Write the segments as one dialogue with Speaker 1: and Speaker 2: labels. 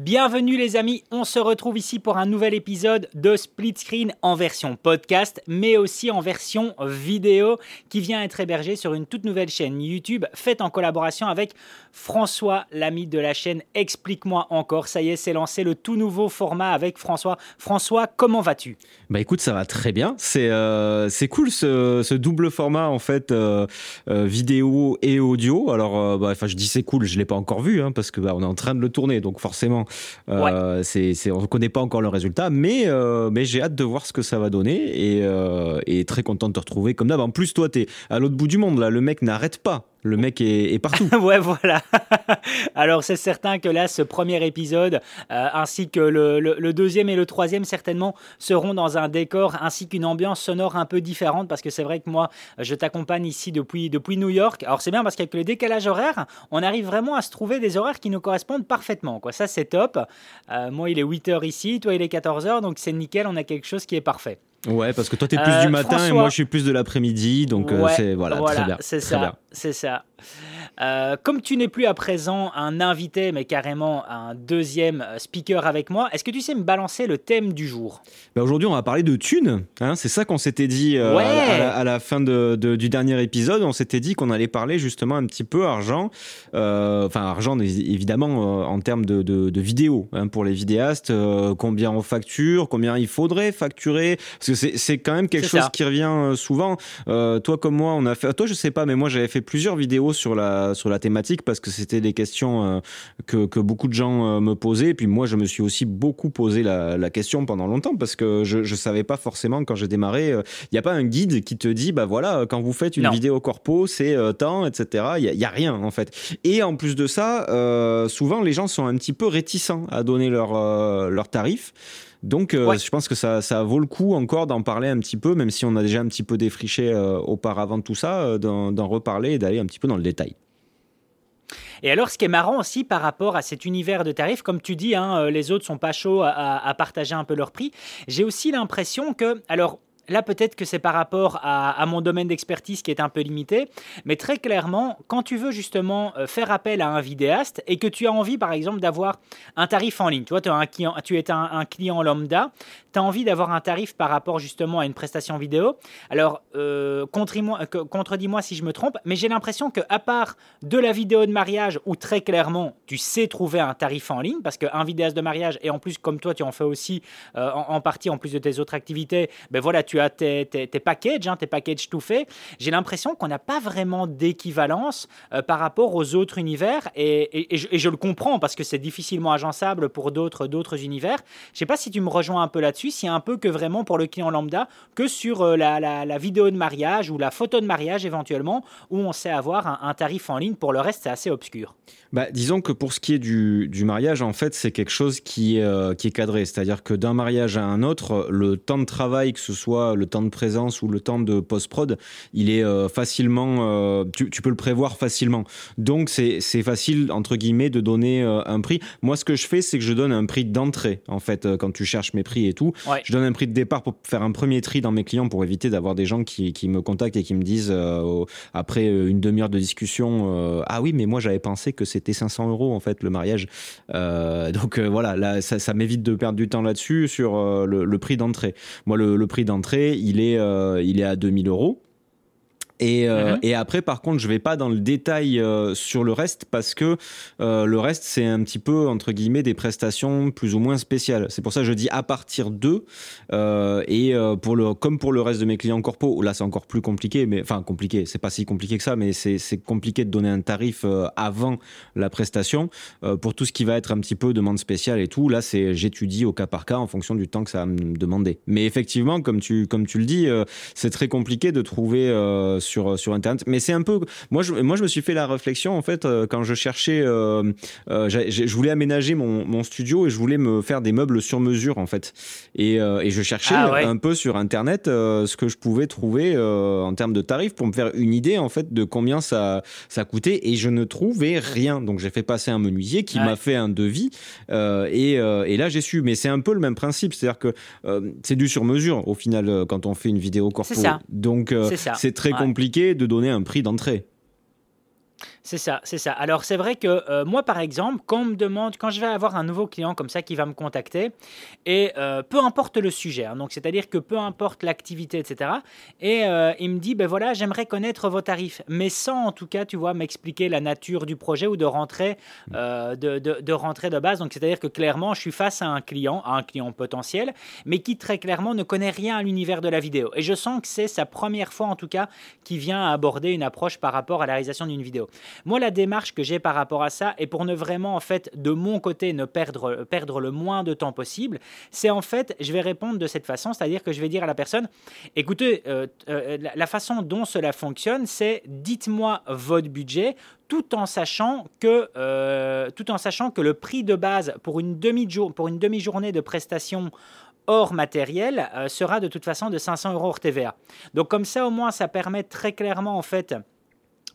Speaker 1: Bienvenue les amis, on se retrouve ici pour un nouvel épisode de Split Screen en version podcast, mais aussi en version vidéo qui vient être hébergé sur une toute nouvelle chaîne YouTube faite en collaboration avec François, l'ami de la chaîne Explique-moi encore. Ça y est, c'est lancé le tout nouveau format avec François. François, comment vas-tu?
Speaker 2: Bah écoute, ça va très bien. C'est euh, cool ce, double format en fait euh, euh, vidéo et audio. Alors, bah, enfin, je dis c'est cool, je l'ai pas encore vu hein, parce que bah, on est en train de le tourner, donc forcément euh, c'est, on ne connaît pas encore le résultat, mais, euh, mais j'ai hâte de voir ce que ça va donner et, euh, et très content de te retrouver comme d'hab. En plus, toi, tu es à l'autre bout du monde, là. Le mec n'arrête pas le mec est, partout.
Speaker 1: ouais, voilà. Alors c'est certain que là, ce premier épisode, euh, ainsi que le, deuxième et le troisième, certainement, seront dans un décor ainsi qu'une ambiance sonore un peu différente, parce que c'est vrai que moi, je t'accompagne ici depuis, depuis New York. Alors c'est bien parce qu'avec le décalage horaire, on arrive vraiment à se trouver des horaires qui nous correspondent parfaitement. Quoi. Ça, c'est top. Euh, moi, il est 8h ici, toi, il est 14h, donc c'est nickel, on a quelque chose qui est parfait.
Speaker 2: Ouais, parce que toi, tu es plus du euh, matin et moi, je suis plus de l'après-midi. Donc, euh, c'est voilà, très bien.
Speaker 1: C'est ça. C'est ça. Euh, comme tu n'es plus à présent un invité, mais carrément un deuxième speaker avec moi, est-ce que tu sais me balancer le thème du jour?
Speaker 2: Bah Aujourd'hui, on va parler de thunes. Hein, c'est ça qu'on s'était dit à, la, fin de, du dernier épisode. On s'était dit qu'on allait parler justement un petit peu argent. Enfin, argent, évidemment, en termes de, de, vidéos hein, pour les vidéastes. combien on facture, combien il faudrait facturer c'est quand même quelque chose qui revient euh, souvent. Euh, toi comme moi, on a fait. Toi, je sais pas, mais moi j'avais fait plusieurs vidéos sur la sur la thématique parce que c'était des questions euh, que, que beaucoup de gens me posaient. Et puis moi, je me suis aussi beaucoup posé la, la question pendant longtemps parce que je je savais pas forcément quand j'ai démarré. Il n'y a pas un guide qui te dit bah voilà quand vous faites une vidéo corpo c'est temps etc. Il y, y, a rien en fait. Et en plus de ça, souvent les gens sont un petit peu réticents à donner leur leur tarif. Donc, euh, je pense que ça, vaut le coup encore d'en parler un petit peu, même si on a déjà un petit peu défriché euh, auparavant tout ça, euh, d'en reparler et d'aller un petit peu dans le détail.
Speaker 1: Et alors, ce qui est marrant aussi par rapport à cet univers de tarifs, comme tu dis, hein, les autres sont pas chauds à, à partager un peu leur prix. J'ai aussi l'impression que, alors, Là, peut-être que c'est par rapport à, mon domaine d'expertise qui est un peu limité, mais très clairement, quand tu veux justement euh, faire appel à un vidéaste et que tu as envie, par exemple, d'avoir un tarif en ligne, tu vois, un client, tu es un, client lambda, tu as envie d'avoir un tarif par rapport justement à une prestation vidéo. Alors, euh, contredis-moi si je me trompe, mais j'ai l'impression qu'à part de la vidéo de mariage où très clairement tu sais trouver un tarif en ligne, parce qu'un vidéaste de mariage, et en plus, comme toi, tu en fais aussi euh, en, en, partie en plus de tes autres activités, ben voilà, tu as tes, packages, hein, tes packages tout faits, j'ai l'impression qu'on n'a pas vraiment d'équivalence euh, par rapport aux autres univers. Et, je, le comprends parce que c'est difficilement agençable pour d'autres, d'autres univers. Je ne sais pas si tu me rejoins un peu là-dessus, a un peu que vraiment pour le client lambda, que sur euh, la, vidéo de mariage ou la photo de mariage éventuellement, où on sait avoir un, tarif en ligne. Pour le reste, c'est assez obscur.
Speaker 2: Bah, disons que pour ce qui est du, mariage, en fait, c'est quelque chose euh, qui est cadré. C'est-à-dire que d'un mariage à un autre, le temps de travail, que ce soit le temps de présence ou le temps de post-prod, il est euh, facilement, euh, tu, peux le prévoir facilement. Donc c'est facile, entre guillemets, de donner euh, un prix. Moi, ce que je fais, c'est que je donne un prix d'entrée, en fait, quand tu cherches mes prix et tout. Je donne un prix de départ pour faire un premier tri dans mes clients pour éviter d'avoir des gens qui, qui, me contactent et qui me disent, après une demi-heure de discussion, ah oui, mais moi j'avais pensé que c'était 500 euros, en fait, le mariage. donc voilà, là, ça, m'évite de perdre du temps là-dessus sur le, prix d'entrée. Moi, le prix d'entrée, il est, euh, il est à 2000 euros. Et, euh, mhm. et, après, par contre, je vais pas dans le détail euh, sur le reste parce que euh, le reste, c'est un petit peu, entre guillemets, des prestations plus ou moins spéciales. C'est pour ça que je dis à partir de. et pour le, comme pour le reste de mes clients corpo, là, c'est encore plus compliqué, mais enfin, compliqué, c'est pas si compliqué que ça, mais c'est compliqué de donner un tarif avant la prestation. pour tout ce qui va être un petit peu demande spéciale et tout, là, c'est j'étudie au cas par cas en fonction du temps que ça va me demander. Mais effectivement, comme tu, comme tu le dis, c'est très compliqué de trouver sur, euh, sur Internet. Mais c'est un peu. Moi je, moi, je me suis fait la réflexion, en fait, euh, quand je cherchais. Euh, je voulais aménager mon, mon, studio et je voulais me faire des meubles sur mesure, en fait. Et, et je cherchais ah un peu sur Internet ce que je pouvais trouver en termes de tarifs pour me faire une idée, en fait, de combien ça, ça coûtait. Et je ne trouvais rien. Donc, j'ai fait passer un menuisier qui m'a fait un devis. et, et là, j'ai su. Mais c'est un peu le même principe. C'est-à-dire que c'est du sur mesure, au final, quand on fait une vidéo corpo.
Speaker 1: Ça.
Speaker 2: Donc, c'est très compliqué de donner un prix d'entrée.
Speaker 1: C'est ça, c'est ça. Alors c'est vrai que euh, moi par exemple, quand on me demande, quand je vais avoir un nouveau client comme ça qui va me contacter, et euh, peu importe le sujet, hein, donc c'est-à-dire que peu importe l'activité, etc. Et euh, il me dit, ben voilà, j'aimerais connaître vos tarifs, mais sans en tout cas, tu vois, m'expliquer la nature du projet ou de rentrer de, de, de, rentrer de base. Donc c'est-à-dire que clairement, je suis face à un client, à un client potentiel, mais qui très clairement ne connaît rien à l'univers de la vidéo. Et je sens que c'est sa première fois en tout cas qui vient aborder une approche par rapport à la réalisation d'une vidéo. Moi, la démarche que j'ai par rapport à ça, et pour ne vraiment, en fait, de mon côté, ne perdre, perdre le moins de temps possible, c'est en fait, je vais répondre de cette façon, c'est-à-dire que je vais dire à la personne, écoutez, euh, euh, la, façon dont cela fonctionne, c'est dites-moi votre budget, tout en sachant que, euh, tout en sachant que le prix de base pour une demi-journée de prestation hors matériel sera de toute façon de 500 euros hors TVA. Donc comme ça, au moins, ça permet très clairement, en fait,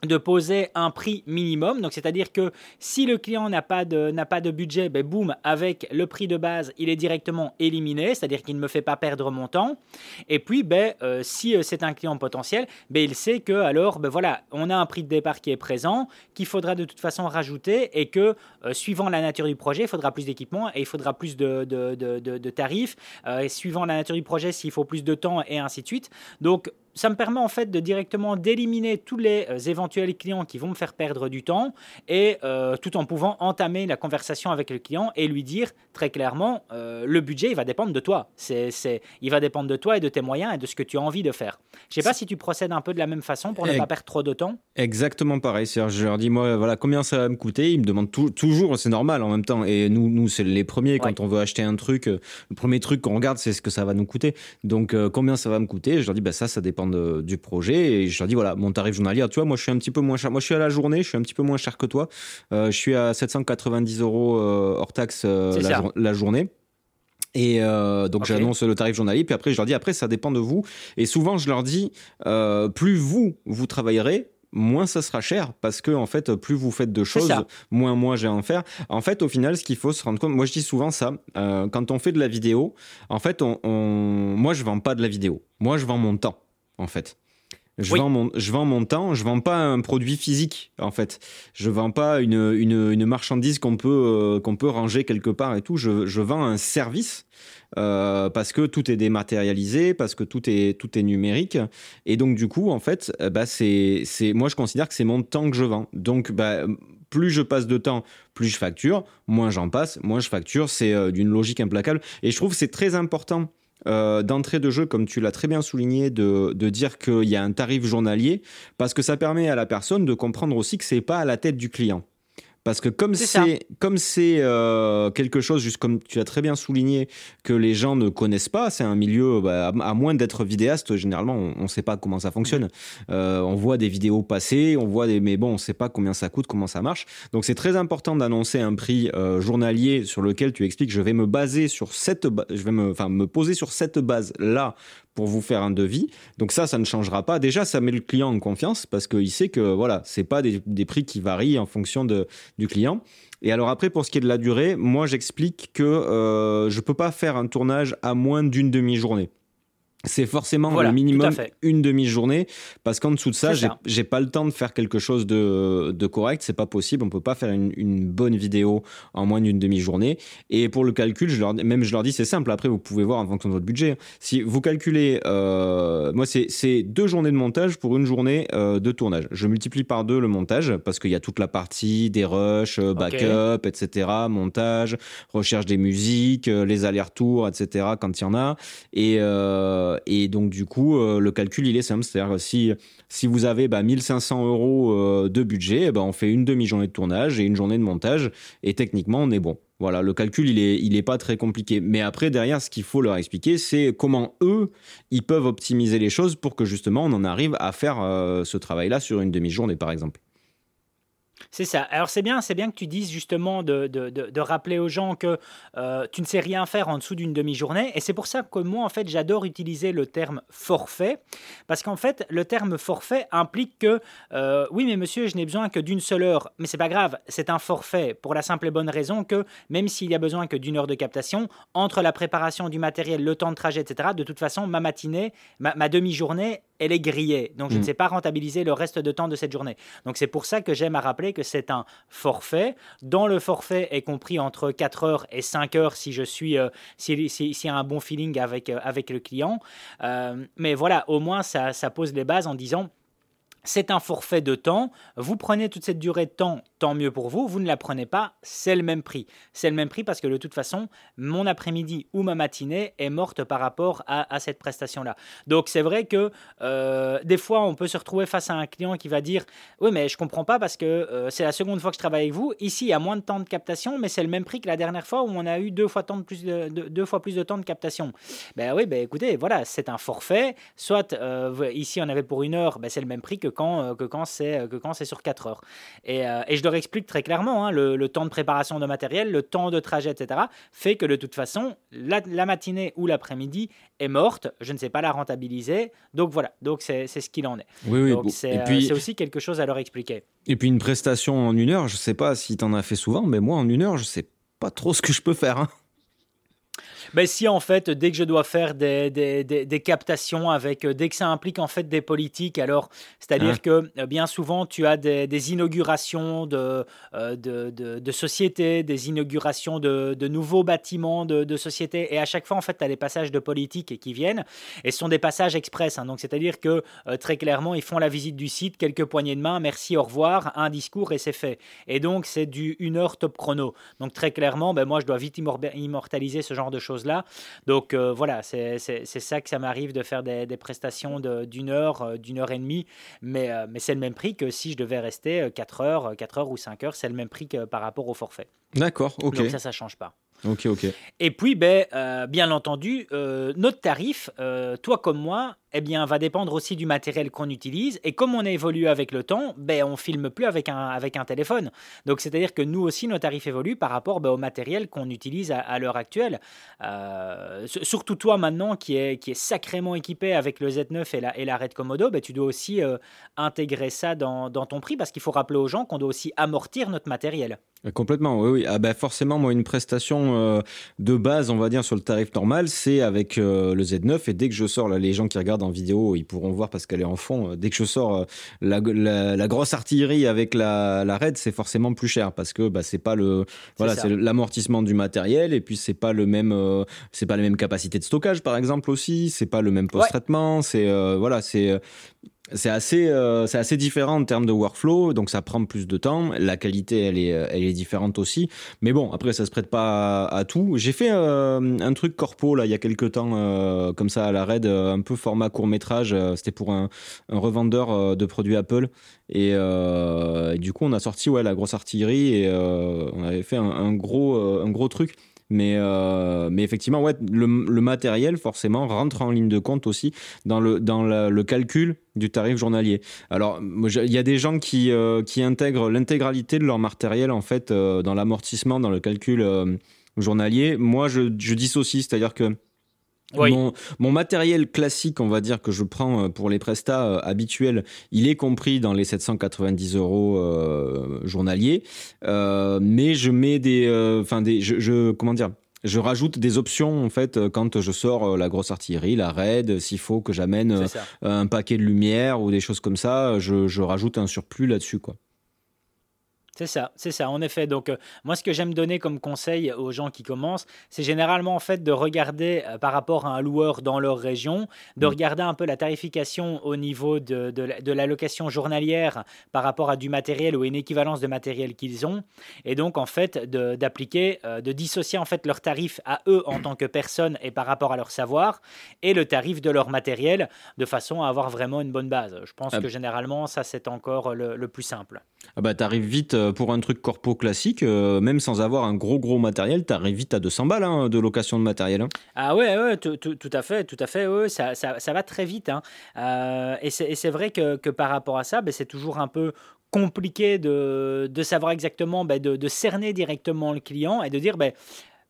Speaker 1: de poser un prix minimum. Donc, c'est-à-dire que si le client n'a pas de, n'a pas de budget, ben boum, avec le prix de base, il est directement éliminé, c'est-à-dire qu'il ne me fait pas perdre mon temps. Et puis, ben, euh, si euh, c'est un client potentiel, ben, il sait que alors, ben, voilà, on a un prix de départ qui est présent, qu'il faudra de toute façon rajouter et que euh, suivant la nature du projet, il faudra plus d'équipement et il faudra plus de, de, de, tarifs. et suivant la nature du projet, s'il faut plus de temps et ainsi de suite. Donc, ça me permet en fait de directement d'éliminer tous les euh, éventuels clients qui vont me faire perdre du temps et euh, tout en pouvant entamer la conversation avec le client et lui dire très clairement euh, le budget il va dépendre de toi. C'est, c'est, il va dépendre de toi et de tes moyens et de ce que tu as envie de faire. Je sais pas si tu procèdes un peu de la même façon pour ne pas perdre trop de temps.
Speaker 2: Exactement pareil. C'est je leur dis moi voilà combien ça va me coûter? Ils me demandent toujours c'est normal en même temps. Et nous nous c'est les premiers quand on veut acheter un truc le premier truc qu'on regarde c'est ce que ça va nous coûter. Donc combien ça va me coûter? Je leur dis bah ça ça dépend du projet. Et je leur dis, voilà, mon tarif journalier, tu vois, moi je suis un petit peu moins cher. Moi je suis à la journée, je suis un petit peu moins cher que toi. Euh, je suis à 790 euros euh, hors taxe euh, la, journée. Et donc j'annonce le tarif journalier, puis après je leur dis après ça dépend de vous. Et souvent je leur dis plus vous vous travaillerez, moins ça sera cher parce que en fait plus vous faites de choses moins moi j'ai à en faire en fait au final ce qu'il faut se rendre compte moi je dis souvent ça quand on fait de la vidéo en fait on, on, moi je vends pas de la vidéo moi je vends mon temps en fait. Je, vends mon, je vends mon temps, je vends pas un produit physique en fait. Je vends pas une, une, une marchandise qu'on peut, euh, qu'on peut ranger quelque part et tout. Je, je vends un service euh, parce que tout est dématérialisé, parce que tout est, tout est numérique. Et donc du coup, en fait, euh, bah, c'est, c'est, moi je considère que c'est mon temps que je vends. Donc bah, plus je passe de temps, plus je facture, moins j'en passe, moins je facture. C'est d'une logique implacable. Et je trouve que c'est très important euh, d'entrée de jeu, comme tu l'as très bien souligné, de, de dire qu'il y a un tarif journalier, parce que ça permet à la personne de comprendre aussi que c'est pas à la tête du client. Parce que comme c'est comme c'est euh, quelque chose, juste comme tu as très bien souligné, que les gens ne connaissent pas, c'est un milieu, bah, à moins d'être vidéaste, généralement on ne sait pas comment ça fonctionne. Euh, on voit des vidéos passer, on voit des, mais bon, on ne sait pas combien ça coûte, comment ça marche. Donc c'est très important d'annoncer un prix euh, journalier sur lequel tu expliques, je vais me baser sur cette, je vais me, enfin me poser sur cette base là pour vous faire un devis. Donc ça, ça ne changera pas. Déjà, ça met le client en confiance parce qu'il sait que voilà, c'est pas des, prix qui varient en fonction du client. Et alors après, pour ce qui est de la durée, moi j'explique que euh, je peux pas faire un tournage à moins d'une demi-journée c'est forcément le minimum une demi-journée parce qu'en dessous de ça, j'ai pas le temps de faire quelque chose de, de correct, c'est pas possible, on peut pas faire une, une bonne vidéo en moins d'une demi-journée. Et pour le calcul, je leur, même je leur dis c'est simple. Après, vous pouvez voir en fonction de votre budget. Si vous calculez, euh, moi c'est deux journées de montage pour une journée euh, de tournage. Je multiplie par deux le montage parce qu'il y a toute la partie des rushs, euh, backup, etc., montage, recherche des musiques, euh, les allers-retours, etc. Quand il y en a et euh, et donc du coup, euh, le calcul il est simple, c'est-à-dire si si vous avez bah, 1500 euros euh, de budget, eh ben, on fait une demi-journée de tournage et une journée de montage, et techniquement on est bon. Voilà, le calcul il est il est pas très compliqué. Mais après derrière, ce qu'il faut leur expliquer, c'est comment eux ils peuvent optimiser les choses pour que justement on en arrive à faire ce travail-là sur une demi-journée par exemple.
Speaker 1: C'est ça. Alors c'est bien, c'est bien que tu dises justement de, de, de, rappeler aux gens que euh, tu ne sais rien faire en dessous d'une demi-journée. Et c'est pour ça que moi, en fait, j'adore utiliser le terme forfait. Parce qu'en fait, le terme forfait implique que, euh, oui, mais monsieur, je n'ai besoin que d'une seule heure. Mais c'est pas grave, c'est un forfait pour la simple et bonne raison que même s'il y a besoin que d'une heure de captation, entre la préparation du matériel, le temps de trajet, etc., de toute façon, ma matinée, ma, ma demi-journée elle est grillée. Donc, je ne mm. sais pas rentabiliser le reste de temps de cette journée. Donc, c'est pour ça que j'aime à rappeler que c'est un forfait. Dans le forfait est compris entre 4 heures et 5 heures si je suis, euh, s'il y a un bon feeling avec, euh, avec le client. Euh, mais voilà, au moins, ça, ça pose les bases en disant c'est un forfait de temps. Vous prenez toute cette durée de temps, tant mieux pour vous. Vous ne la prenez pas, c'est le même prix. C'est le même prix parce que de toute façon, mon après-midi ou ma matinée est morte par rapport à, cette prestation-là. Donc c'est vrai que euh, des fois, on peut se retrouver face à un client qui va dire Oui, mais je comprends pas parce que euh, c'est la seconde fois que je travaille avec vous. Ici, il y a moins de temps de captation, mais c'est le même prix que la dernière fois où on a eu deux fois, plus, de, deux fois plus de temps de captation. Ben oui, ben écoutez, voilà, c'est un forfait. Soit euh, ici, on avait pour une heure, ben, c'est le même prix que quand, que quand c'est sur 4 heures. Et, et, je leur explique très clairement, hein, le, temps de préparation de matériel, le temps de trajet, etc., fait que de toute façon, la, matinée ou l'après-midi est morte. Je ne sais pas la rentabiliser. Donc voilà, donc c'est ce qu'il en est.
Speaker 2: Oui, oui, donc
Speaker 1: c'est aussi quelque chose à leur expliquer.
Speaker 2: Et puis une prestation en une heure, je ne sais pas si tu en as fait souvent, mais moi en une heure, je ne sais pas trop ce que je peux faire. Hein.
Speaker 1: Ben si en fait, dès que je dois faire des, des, des, captations avec, euh, dès que ça implique en fait des politiques, alors c'est-à-dire que euh, bien souvent tu as des, inaugurations de, euh, de, de, sociétés, des inaugurations de, nouveaux bâtiments de, sociétés, et à chaque fois en fait tu as des passages de politique qui viennent, et ce sont des passages express, hein. donc c'est-à-dire que très clairement ils font la visite du site, quelques poignées de main, merci, au revoir, un discours et c'est fait. Et donc c'est du 1 heure top chrono. Donc très clairement, ben, moi je dois vite immortaliser ce genre de choses là Donc euh, voilà, c'est ça que ça m'arrive de faire des, prestations d'une heure, euh, d'une heure et demie, mais, euh, mais c'est le même prix que si je devais rester 4 heures, 4 heures ou 5 heures, c'est le même prix que par rapport au forfait.
Speaker 2: D'accord, ok.
Speaker 1: Donc ça, ça change pas.
Speaker 2: Ok, ok.
Speaker 1: Et puis, ben, bien entendu, notre tarif, toi comme moi, eh bien, va dépendre aussi du matériel qu'on utilise. Et comme on évolue avec le temps, ben, on filme plus avec un, avec un téléphone. Donc, c'est-à-dire que nous aussi, nos tarifs évoluent par rapport ben, au matériel qu'on utilise à, l'heure actuelle. Euh, surtout toi maintenant, qui est, qui est sacrément équipé avec le Z9 et la, et la Red Komodo, ben, tu dois aussi euh, intégrer ça dans, dans ton prix parce qu'il faut rappeler aux gens qu'on doit aussi amortir notre matériel.
Speaker 2: Complètement, oui. Ah ben forcément, moi, une prestation euh, de base, on va dire, sur le tarif normal, c'est avec le Z9. Et dès que je sors, là, les gens qui regardent en vidéo, ils pourront voir parce qu'elle est en fond. Euh, dès que je sors euh, la, grosse artillerie avec la, la raid, c'est forcément plus cher parce que bah, c'est pas le voilà, c'est l'amortissement du matériel et puis c'est pas le même euh, c'est pas les mêmes capacités de stockage par exemple aussi, c'est pas le même post-traitement, c'est voilà, c'est c'est assez, euh, c'est assez différent en termes de workflow, donc ça prend plus de temps. La qualité, elle est, elle est différente aussi. Mais bon, après, ça se prête pas à, tout. J'ai fait euh, un truc corpo là il y a quelques temps, euh, comme ça à la raid, un peu format court métrage. C'était pour un, revendeur de produits Apple. Et, du coup, on a sorti ouais la grosse artillerie et on avait fait un gros, un gros truc. Mais, euh, mais effectivement, ouais, le, matériel, forcément, rentre en ligne de compte aussi dans le, dans le calcul du tarif journalier. Alors, il y a des gens qui, euh, qui intègrent l'intégralité de leur matériel, en fait, euh, dans l'amortissement, dans le calcul journalier. Moi, je, je dissocie, c'est-à-dire que mon, matériel classique, on va dire, que je prends euh, pour les prestats euh, habituels, il est compris dans les 790 euros euh, journaliers. mais je mets des. Enfin, des. Je, comment dire je rajoute des options en fait quand je sors la grosse artillerie, la raid, s'il faut que j'amène un paquet de lumière ou des choses comme ça, je, je rajoute un surplus là-dessus quoi.
Speaker 1: C'est ça, c'est ça, en effet. Donc, euh, moi, ce que j'aime donner comme conseil aux gens qui commencent, c'est généralement en fait de regarder euh, par rapport à un loueur dans leur région, de mm. regarder un peu la tarification au niveau de, de, l'allocation journalière par rapport à du matériel ou une équivalence de matériel qu'ils ont, et donc en fait d'appliquer, euh, de, dissocier en fait leur tarif à eux en tant que personne et par rapport à leur savoir, et le tarif de leur matériel, de façon à avoir vraiment une bonne base. Je pense ah. que généralement, ça c'est encore le, le plus simple.
Speaker 2: Ah bah t'arrives vite euh, pour un truc corpo classique, euh, même sans avoir un gros gros matériel, t'arrives vite à 200 balles hein, de location de matériel. Hein.
Speaker 1: Ah ouais, ouais tout, à fait, tout à fait, ça, ça, ça, va très vite. Hein. Euh, et c'est vrai que, que, par rapport à ça, ben, c'est toujours un peu compliqué de, de savoir exactement, ben, de, cerner directement le client et de dire, ben,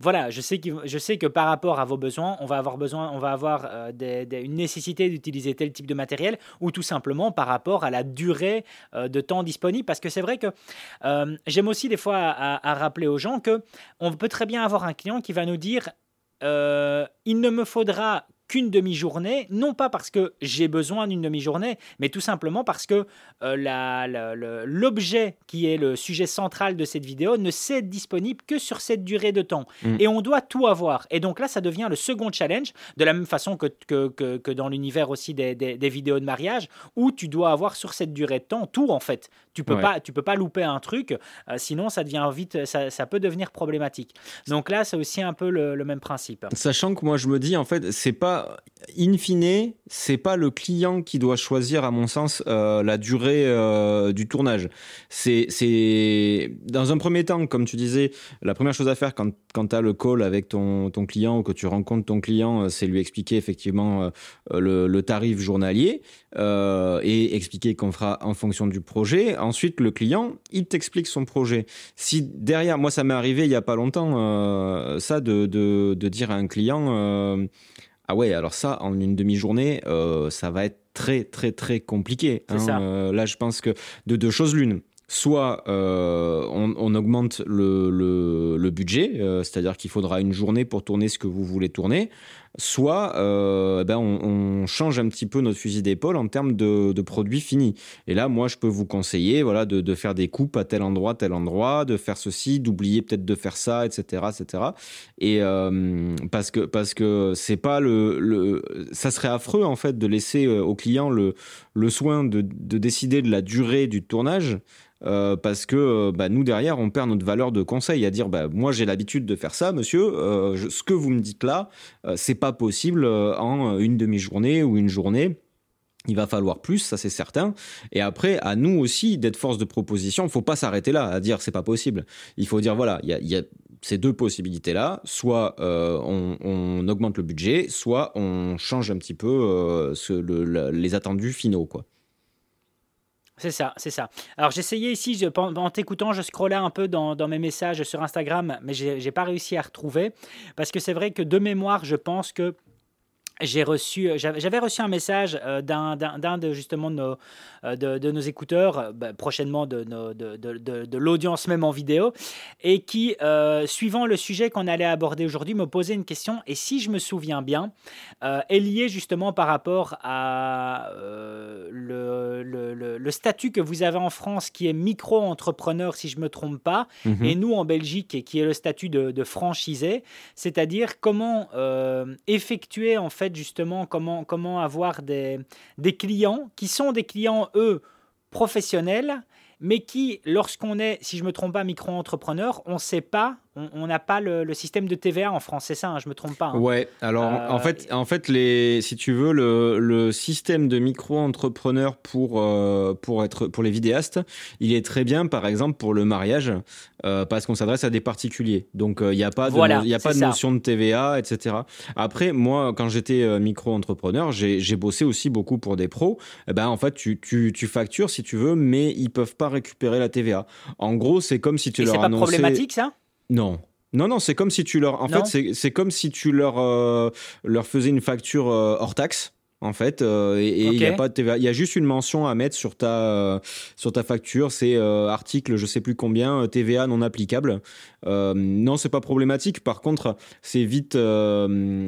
Speaker 1: voilà, je sais, que, par rapport à vos besoins, on va avoir besoin, on va avoir euh, une nécessité d'utiliser tel type de matériel, ou tout simplement par rapport à la durée euh, de temps disponible. Parce que c'est vrai que euh, j'aime aussi des fois à, rappeler aux gens que on peut très bien avoir un client qui va nous dire il ne me faudra qu'une demi-journée, non pas parce que j'ai besoin d'une demi-journée, mais tout simplement parce que euh, l'objet qui est le sujet central de cette vidéo ne être disponible que sur cette durée de temps. Mm. Et on doit tout avoir. Et donc là, ça devient le second challenge, de la même façon que, que, que, dans l'univers aussi des, des, vidéos de mariage, où tu dois avoir sur cette durée de temps tout en fait. Tu peux pas, tu peux pas louper un truc, euh, sinon ça devient vite, ça, ça, peut devenir problématique. Donc là, c'est aussi un peu le, le même principe.
Speaker 2: Sachant que moi, je me dis en fait, c'est pas in fine, c'est pas le client qui doit choisir, à mon sens, euh, la durée euh, du tournage. C'est, dans un premier temps, comme tu disais, la première chose à faire quand, quand tu as le call avec ton, ton client ou que tu rencontres ton client, euh, c'est lui expliquer effectivement le, le, tarif journalier et expliquer qu'on fera en fonction du projet. Ensuite, le client, il t'explique son projet. Si derrière, moi, ça m'est arrivé il y a pas longtemps, ça de, de, de, dire à un client ah ouais, alors ça, en une demi-journée, euh, ça va être très, très, très compliqué. Hein. Euh, là, je pense que de deux choses l'une soit euh, on, augmente le, budget, c'est-à-dire qu'il faudra une journée pour tourner ce que vous voulez tourner, soit euh, eh ben on, change un petit peu notre fusil d'épaule en termes de, produits finis. Et là, moi, je peux vous conseiller voilà, de, faire des coupes à tel endroit, tel endroit, de faire ceci, d'oublier peut-être de faire ça, etc. etc. Et parce que parce que c'est pas le, le, ça serait affreux en fait de laisser au client le, le soin de, de décider de la durée du tournage. Euh, parce que euh, bah, nous derrière on perd notre valeur de conseil à dire bah, moi j'ai l'habitude de faire ça monsieur euh, ce que vous me dites là c'est pas possible en une demi-journée ou une journée il va falloir plus, ça c'est certain. Et après, à nous aussi d'être force de proposition. Il faut pas s'arrêter là à dire c'est pas possible. Il faut dire voilà, il y a, ces deux possibilités là. Soit on, on, augmente le budget, soit on change un petit peu les attendus finaux quoi.
Speaker 1: C'est ça, c'est ça. Alors j'essayais ici, en t'écoutant, je scrollais un peu dans, dans, mes messages sur Instagram, mais j'ai pas réussi à retrouver. Parce que c'est vrai que de mémoire, je pense que j'ai reçu, j'avais reçu un message euh, d'un de justement de nos, euh, de, nos écouteurs, euh, bah, prochainement de, de, de l'audience même en vidéo, et qui, suivant le sujet qu'on allait aborder aujourd'hui, me posait une question. Et si je me souviens bien, est liée justement par rapport à le, le, le, statut que vous avez en France, qui est micro-entrepreneur, si je me trompe pas, mhm. et nous en Belgique, qui est le statut de, franchisé, c'est-à-dire comment effectuer en fait justement comment, comment avoir des, des clients qui sont des clients, eux, professionnels, mais qui, lorsqu'on est, si je me trompe pas, micro-entrepreneur, on ne sait pas on n'a pas le, système de TVA en France, c'est ça, hein, je me trompe pas. Hein.
Speaker 2: Ouais, alors en euh, fait, en fait les, si tu veux, le, système de micro-entrepreneur pour, euh, pour, être, pour les vidéastes, il est très bien, par exemple, pour le mariage, euh, parce qu'on s'adresse à des particuliers. Donc il n'y a pas de, y a pas de notion de TVA, etc. Après, moi, quand j'étais micro-entrepreneur, j'ai bossé aussi beaucoup pour des pros. Eh ben, en fait, tu, tu, tu, factures si tu veux, mais ils peuvent pas récupérer la TVA. En gros, c'est comme si tu Et leur annonçais...
Speaker 1: C'est pas problématique, ça?
Speaker 2: Non. Non, non, c'est comme si tu leur. En fait, c'est comme si tu leur, euh, leur faisais une facture euh, hors taxe en fait euh, et il y a pas de TVA. Il y a juste une mention à mettre sur ta sur ta facture, c'est article je sais plus combien TVA non applicable. Non, c'est pas problématique. Par contre, c'est vite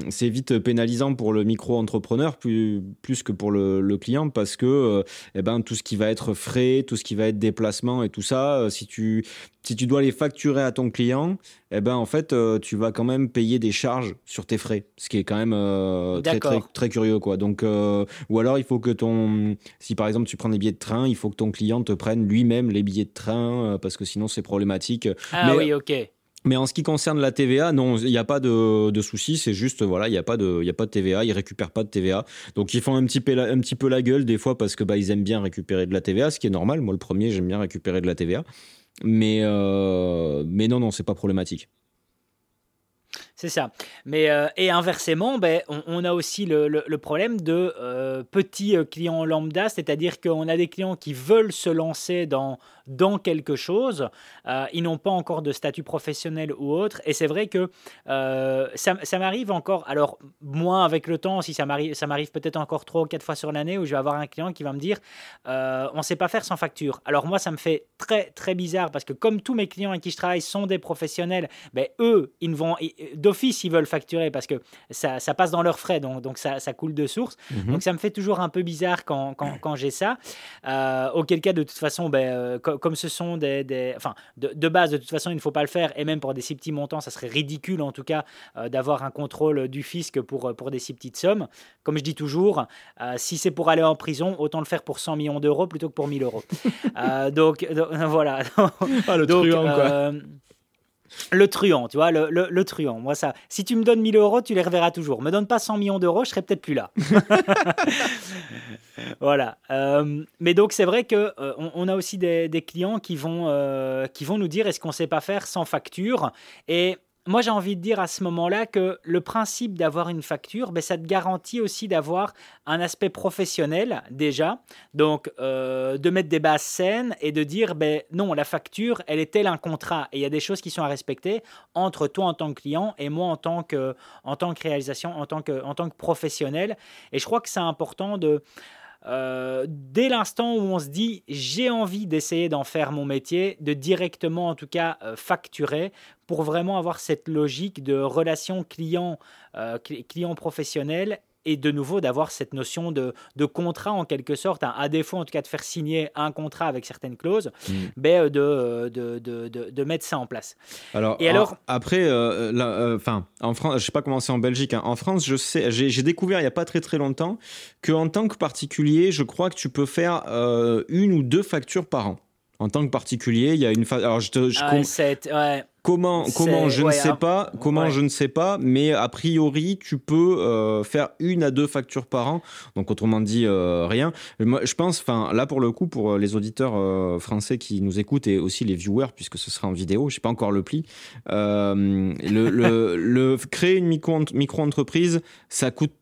Speaker 2: c'est vite pénalisant pour le micro entrepreneur plus plus que pour le, le client parce que eh ben tout ce qui va être frais, tout ce qui va être déplacement et tout ça, si tu si tu dois les facturer à ton client, eh ben en fait euh, tu vas quand même payer des charges sur tes frais, ce qui est quand même euh, très, très, très curieux quoi. Donc euh, ou alors il faut que ton si par exemple tu prends des billets de train, il faut que ton client te prenne lui-même les billets de train parce que sinon c'est problématique.
Speaker 1: Ah oui, OK.
Speaker 2: Mais en ce qui concerne la TVA, non, il n'y a pas de, souci. C'est juste, voilà, il n'y a pas de, il a pas de TVA. Ils récupèrent pas de TVA. Donc ils font un petit peu, la, un petit peu la gueule des fois parce que bah ils aiment bien récupérer de la TVA, ce qui est normal. Moi, le premier, j'aime bien récupérer de la TVA. Mais, euh, mais non, non, c'est pas problématique.
Speaker 1: C'est ça. Mais, euh, et inversement, ben, on, a aussi le, problème de euh, petits clients lambda, c'est-à-dire qu'on a des clients qui veulent se lancer dans, dans quelque chose. ils n'ont pas encore de statut professionnel ou autre. Et c'est vrai que ça, m'arrive encore, alors moins avec le temps, si ça m'arrive, ça m'arrive peut-être encore trois ou quatre fois sur l'année où je vais avoir un client qui va me dire on ne sait pas faire sans facture. Alors moi, ça me fait très très bizarre parce que comme tous mes clients avec qui je travaille sont des professionnels, ben, eux, ils ne vont d'office, ils veulent facturer parce que ça, ça, passe dans leurs frais, donc, donc ça, ça coule de source. Mhm. Donc ça me fait toujours un peu bizarre quand, quand, quand j'ai ça. Euh, auquel cas, de toute façon, ben, euh, comme ce sont des. des enfin, de, de, base, de toute façon, il ne faut pas le faire. Et même pour des si petits montants, ça serait ridicule en tout cas euh, d'avoir un contrôle du fisc pour, pour des si petites sommes. Comme je dis toujours, si c'est pour aller en prison, autant le faire pour 100 millions d'euros plutôt que pour 1000 euros. donc, voilà.
Speaker 2: Ah, le truand, quoi.
Speaker 1: Le truand, tu vois, le, le, truand. Moi, ça, si tu me donnes 1000 euros, tu les reverras toujours. Me donne pas 100 millions d'euros, je serai peut-être plus là. voilà. Euh, mais donc, c'est vrai que euh, on, a aussi des, clients qui vont, euh, qui vont nous dire est-ce qu'on sait pas faire sans facture? Et moi, j'ai envie de dire à ce moment-là que le principe d'avoir une facture, ben, ça te garantit aussi d'avoir un aspect professionnel déjà. Donc, euh, de mettre des bases saines et de dire, ben, non, la facture, elle est telle un contrat. Et il y a des choses qui sont à respecter entre toi en tant que client et moi en tant que, en tant que réalisation, en tant que, en tant que professionnel. Et je crois que c'est important de... Euh, dès l'instant où on se dit j'ai envie d'essayer d'en faire mon métier, de directement en tout cas euh, facturer pour vraiment avoir cette logique de relation client, euh, client professionnel et de nouveau d'avoir cette notion de, de, contrat en quelque sorte, hein, à défaut en tout cas de faire signer un contrat avec certaines clauses, mm. ben, de, de, de, mettre ça en place.
Speaker 2: Alors, et alors après, euh, en France, je sais pas comment c'est en Belgique. Hein. en France, je sais, j'ai découvert il y a pas très très longtemps que en tant que particulier, je crois que tu peux faire euh, une ou deux factures par an. En tant que particulier, il y a une phase. Alors, je te. Je
Speaker 1: ouais,
Speaker 2: Comment, comment je ne sais pas, comment je ne sais pas, mais a priori tu peux euh, faire une à deux factures par an, donc autrement dit euh, rien. Moi, je pense, enfin là pour le coup pour les auditeurs euh, français qui nous écoutent et aussi les viewers puisque ce sera en vidéo, je sais pas encore le pli. le, le, le, créer une micro micro entreprise, ça coûte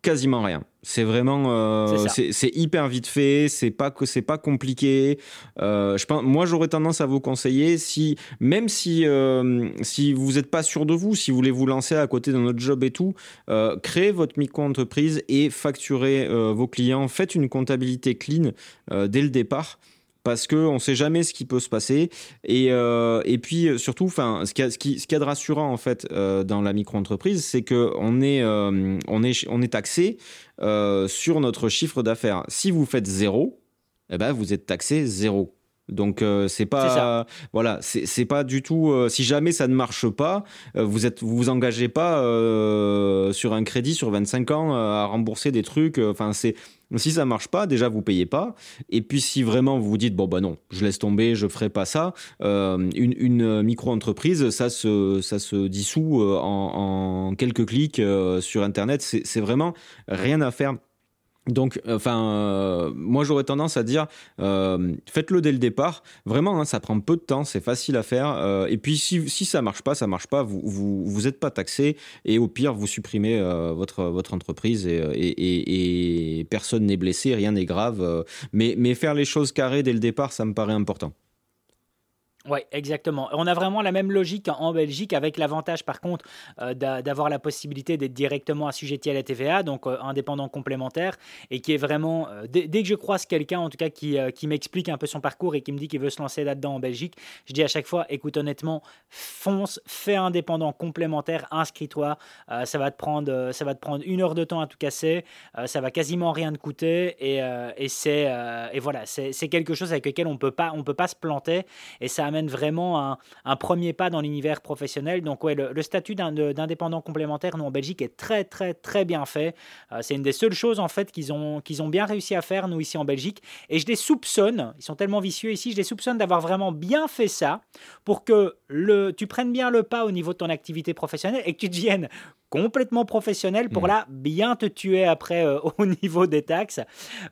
Speaker 2: quasiment rien. C'est vraiment, euh, c'est hyper vite fait. C'est pas que c'est pas compliqué. Euh, je pense, moi, j'aurais tendance à vous conseiller si, même si euh, si vous n'êtes pas sûr de vous, si vous voulez vous lancer à côté de notre job et tout, créez votre micro-entreprise et facturez vos clients. Faites une comptabilité clean dès le départ parce qu'on ne sait jamais ce qui peut se passer. Et, euh, et puis surtout, enfin, ce qu'il y, ce qui, de rassurant en fait euh, dans la micro-entreprise, c'est qu'on est, euh, on est, on est taxé sur notre chiffre d'affaires. Si vous faites zéro, eh ben, vous êtes taxé zéro. Donc c'est pas voilà c'est pas du tout si jamais ça ne marche pas vous êtes vous vous engagez pas sur un crédit sur 25 ans à rembourser des trucs enfin c'est si ça marche pas, déjà vous payez pas. Et puis si vraiment vous vous dites bon bah non, je laisse tomber, je ferai pas ça. Euh, une, micro-entreprise, ça se ça se dissout euh, en, quelques clics euh, sur internet. C'est vraiment rien à faire donc, enfin, euh, moi j'aurais tendance à dire, euh, faites-le dès le départ. Vraiment, hein, ça prend peu de temps, c'est facile à faire. Euh, et puis, si, si ça marche pas, ça marche pas. Vous vous, êtes pas taxé et au pire, vous supprimez votre votre entreprise et personne n'est blessé, rien n'est grave. mais mais faire les choses carrées dès le départ, ça me paraît important.
Speaker 1: Oui, exactement. On a vraiment la même logique en Belgique, avec l'avantage par contre euh, d'avoir la possibilité d'être directement assujetti à la TVA, donc euh, indépendant complémentaire, et qui est vraiment, euh, dès, que je croise quelqu'un en tout cas qui, m'explique un peu son parcours et qui me dit qu'il veut se lancer là-dedans en Belgique, je dis à chaque fois, écoute honnêtement, fonce, fais indépendant complémentaire, inscris-toi, ça, va te prendre, ça va te prendre une heure de temps à tout casser, ça va quasiment rien te coûter, et, c'est et voilà, c'est quelque chose avec lequel on peut pas, on peut pas se planter, et ça vraiment un, premier pas dans l'univers professionnel. Donc ouais, le, statut d'indépendant complémentaire, nous en Belgique, est très très très bien fait. Euh, c'est une des seules choses en fait qu'ils ont, qu'ils ont bien réussi à faire, nous ici en Belgique. Et je les soupçonne, ils sont tellement vicieux ici, je les soupçonne d'avoir vraiment bien fait ça pour que le, tu prennes bien le pas au niveau de ton activité professionnelle et que tu deviennes complètement professionnel pour mm. là bien te tuer après euh, au niveau des taxes.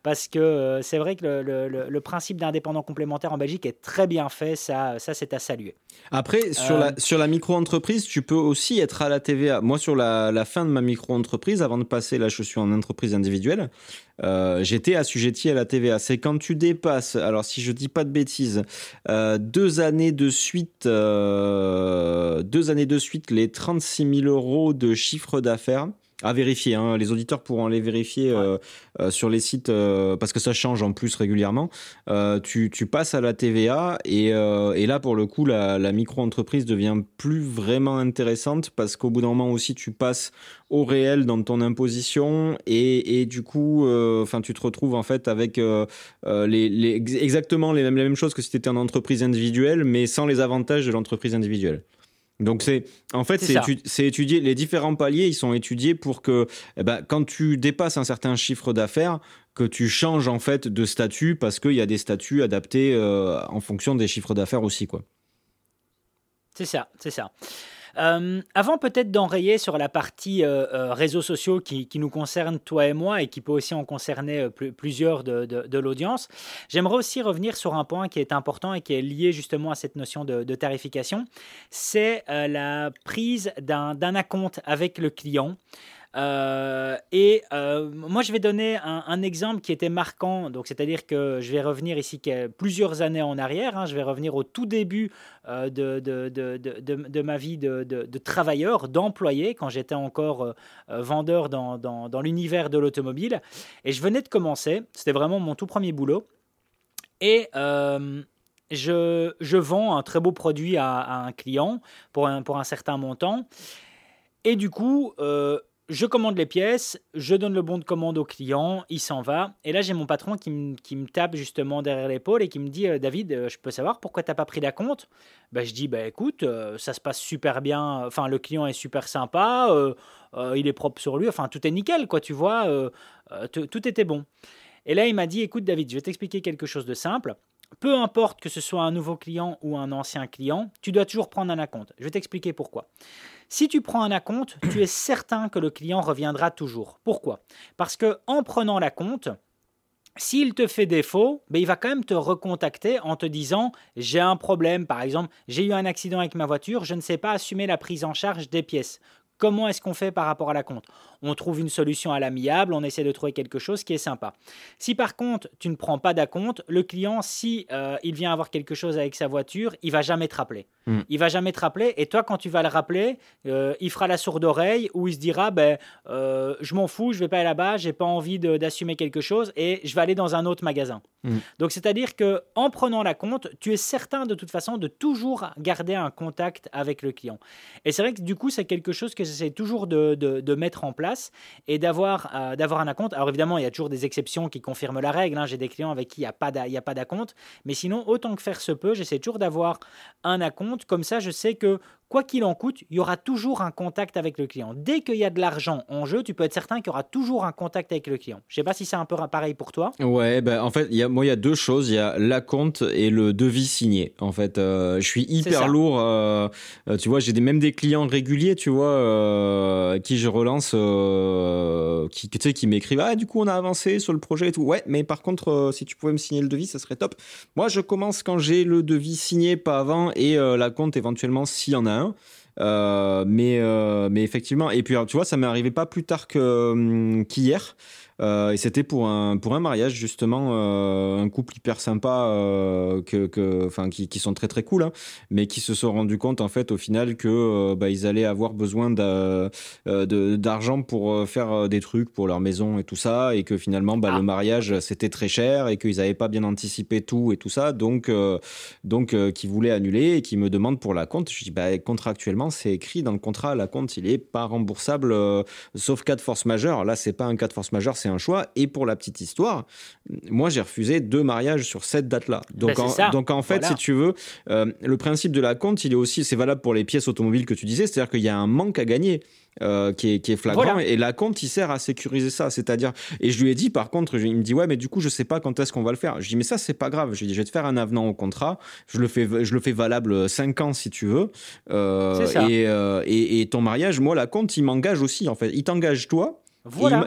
Speaker 1: Parce que euh, c'est vrai que le, principe d'indépendant complémentaire en Belgique est très bien fait ça ça c'est à saluer.
Speaker 2: Après sur la euh, sur la micro entreprise tu peux aussi être à la TVA moi sur la, la fin de ma micro entreprise avant de passer là je suis en entreprise individuelle euh, j'étais assujetti à la TVA. C'est quand tu dépasses, alors si je dis pas de bêtises, euh, deux années de suite, euh, deux années de suite, les 36 000 euros de chiffre d'affaires. À vérifier. Hein. Les auditeurs pourront les vérifier euh, euh, sur les sites euh, parce que ça change en plus régulièrement. Tu, tu, passes à la TVA et, et là, pour le coup, la, la micro-entreprise devient plus vraiment intéressante parce qu'au bout d'un moment aussi, tu passes au réel dans ton imposition et, et du coup, enfin, tu te retrouves en fait avec les, les, exactement les mêmes, les mêmes choses que si tu étais en entreprise individuelle, mais sans les avantages de l'entreprise individuelle. Donc c'est en fait c'est étudié les différents paliers ils sont étudiés pour que eh ben, quand tu dépasses un certain chiffre d'affaires que tu changes en fait de statut parce qu'il y a des statuts adaptés euh, en fonction des chiffres d'affaires aussi quoi.
Speaker 1: C'est ça, c'est ça. Euh, avant peut-être d'enrayer sur la partie euh, euh, réseaux sociaux qui, nous concerne toi et moi et qui peut aussi en concerner plusieurs de, l'audience, j'aimerais aussi revenir sur un point qui est important et qui est lié justement à cette notion de, tarification, c'est la prise d'un acompte avec le client. Euh, et euh, moi, je vais donner un, exemple qui était marquant. Donc, c'est-à-dire que je vais revenir ici plusieurs années en arrière. Hein. je vais revenir au tout début euh, de, de, de, de, ma vie de, travailleur, d'employé, quand j'étais encore vendeur dans, dans, dans l'univers de l'automobile. Et je venais de commencer. C'était vraiment mon tout premier boulot. Et je, je, vends un très beau produit à, un client pour un, pour un certain montant. Et du coup, je commande les pièces, je donne le bon de commande au client, il s'en va. Et là, j'ai mon patron qui, me tape justement derrière l'épaule et qui me dit euh, David, euh, je peux savoir pourquoi tu n'as pas pris la compte? Ben, Je dis bah, écoute, euh, ça se passe super bien. Enfin, le client est super sympa, il est propre sur lui. Enfin, tout est nickel, quoi, tu vois. tout était bon. Et là, il m'a dit écoute, David, je vais t'expliquer quelque chose de simple. Peu importe que ce soit un nouveau client ou un ancien client, tu dois toujours prendre un acompte. Je vais t'expliquer pourquoi. Si tu prends un acompte, tu es certain que le client reviendra toujours. Pourquoi? Parce que en prenant l'acompte, s'il te fait défaut, ben il va quand même te recontacter en te disant j'ai un problème, par exemple, j'ai eu un accident avec ma voiture, je ne sais pas assumer la prise en charge des pièces. Comment est-ce qu'on fait par rapport à la compte On trouve une solution à l'amiable, on essaie de trouver quelque chose qui est sympa. Si par contre tu ne prends pas d'acompte, le client, si euh, il vient avoir quelque chose avec sa voiture, il va jamais te rappeler. Hmm. Il va jamais te rappeler. Et toi, quand tu vas le rappeler, euh, il fera la sourde oreille ou il se dira ben euh, je m'en fous, je vais pas aller là-bas, j'ai pas envie d'assumer quelque chose et je vais aller dans un autre magasin. Hmm. Donc c'est-à-dire que en prenant la compte, tu es certain de toute façon de toujours garder un contact avec le client. Et c'est vrai que du coup c'est quelque chose que j'essaie toujours de, de, mettre en place et d'avoir euh, d'avoir un acompte. Alors évidemment, il y a toujours des exceptions qui confirment la règle. Hein. J'ai des clients avec qui il n'y a pas d'acompte. Mais sinon, autant que faire se peut, j'essaie toujours d'avoir un acompte. Comme ça, je sais que quoi qu'il en coûte, il y aura toujours un contact avec le client. Dès qu'il y a de l'argent en jeu, tu peux être certain qu'il y aura toujours un contact avec le client. Je ne sais pas si c'est un peu pareil pour toi.
Speaker 2: Ouais, ben en fait, y a, moi, il y a deux choses. Il y a la compte et le devis signé. En fait, euh, je suis hyper lourd. Euh, euh, tu vois, j'ai même des clients réguliers, tu vois, qui je relance, qui, tu sais, qui m'écrivent Ah, du coup, on a avancé sur le projet et tout. Ouais, mais par contre, si tu pouvais me signer le devis, ça serait top. Moi, je commence quand j'ai le devis signé, pas avant, et la compte éventuellement s'il y en a un. know? Mais, euh, mais effectivement, et puis tu vois, ça m'est arrivé pas plus tard hum, qu'hier. Euh, et c'était pour un, pour un mariage, justement, euh, un couple hyper sympa, euh, que, que, qui, qui sont très très cool, hein, mais qui se sont rendus compte, en fait, au final, que bah, ils allaient avoir besoin d'argent pour faire des trucs pour leur maison et tout ça, et que finalement, bah, le ah. mariage, c'était très cher, et qu'ils n'avaient pas bien anticipé tout et tout ça, donc, donc qui voulaient annuler et qui me demandent pour la compte. Je dis, bah, contractuellement, c'est écrit dans le contrat, la compte, il est pas remboursable, sauf cas de force majeure. Là, c'est pas un cas de force majeure, c'est un choix. Et pour la petite histoire, moi, j'ai refusé deux mariages sur cette date-là. Donc, ben, en, donc en fait, si tu veux, euh, le principe de la compte, il est aussi, c'est valable pour les pièces automobiles que tu disais, c'est-à-dire qu'il y a un manque à gagner. Euh, qui, est, qui, est, flagrant. Et la compte il sert à sécuriser ça. C'est-à-dire et je lui ai dit par contre il me dit ouais mais du coup je sais pas quand est-ce qu'on va le faire. Je dis mais ça c'est pas grave. Je lui ai dit je vais te faire un avenant au contrat. Je le fais je le fais valable 5 ans si tu veux. Euh, et, et, et, ton mariage moi la compte il m'engage aussi en fait. Il t'engage toi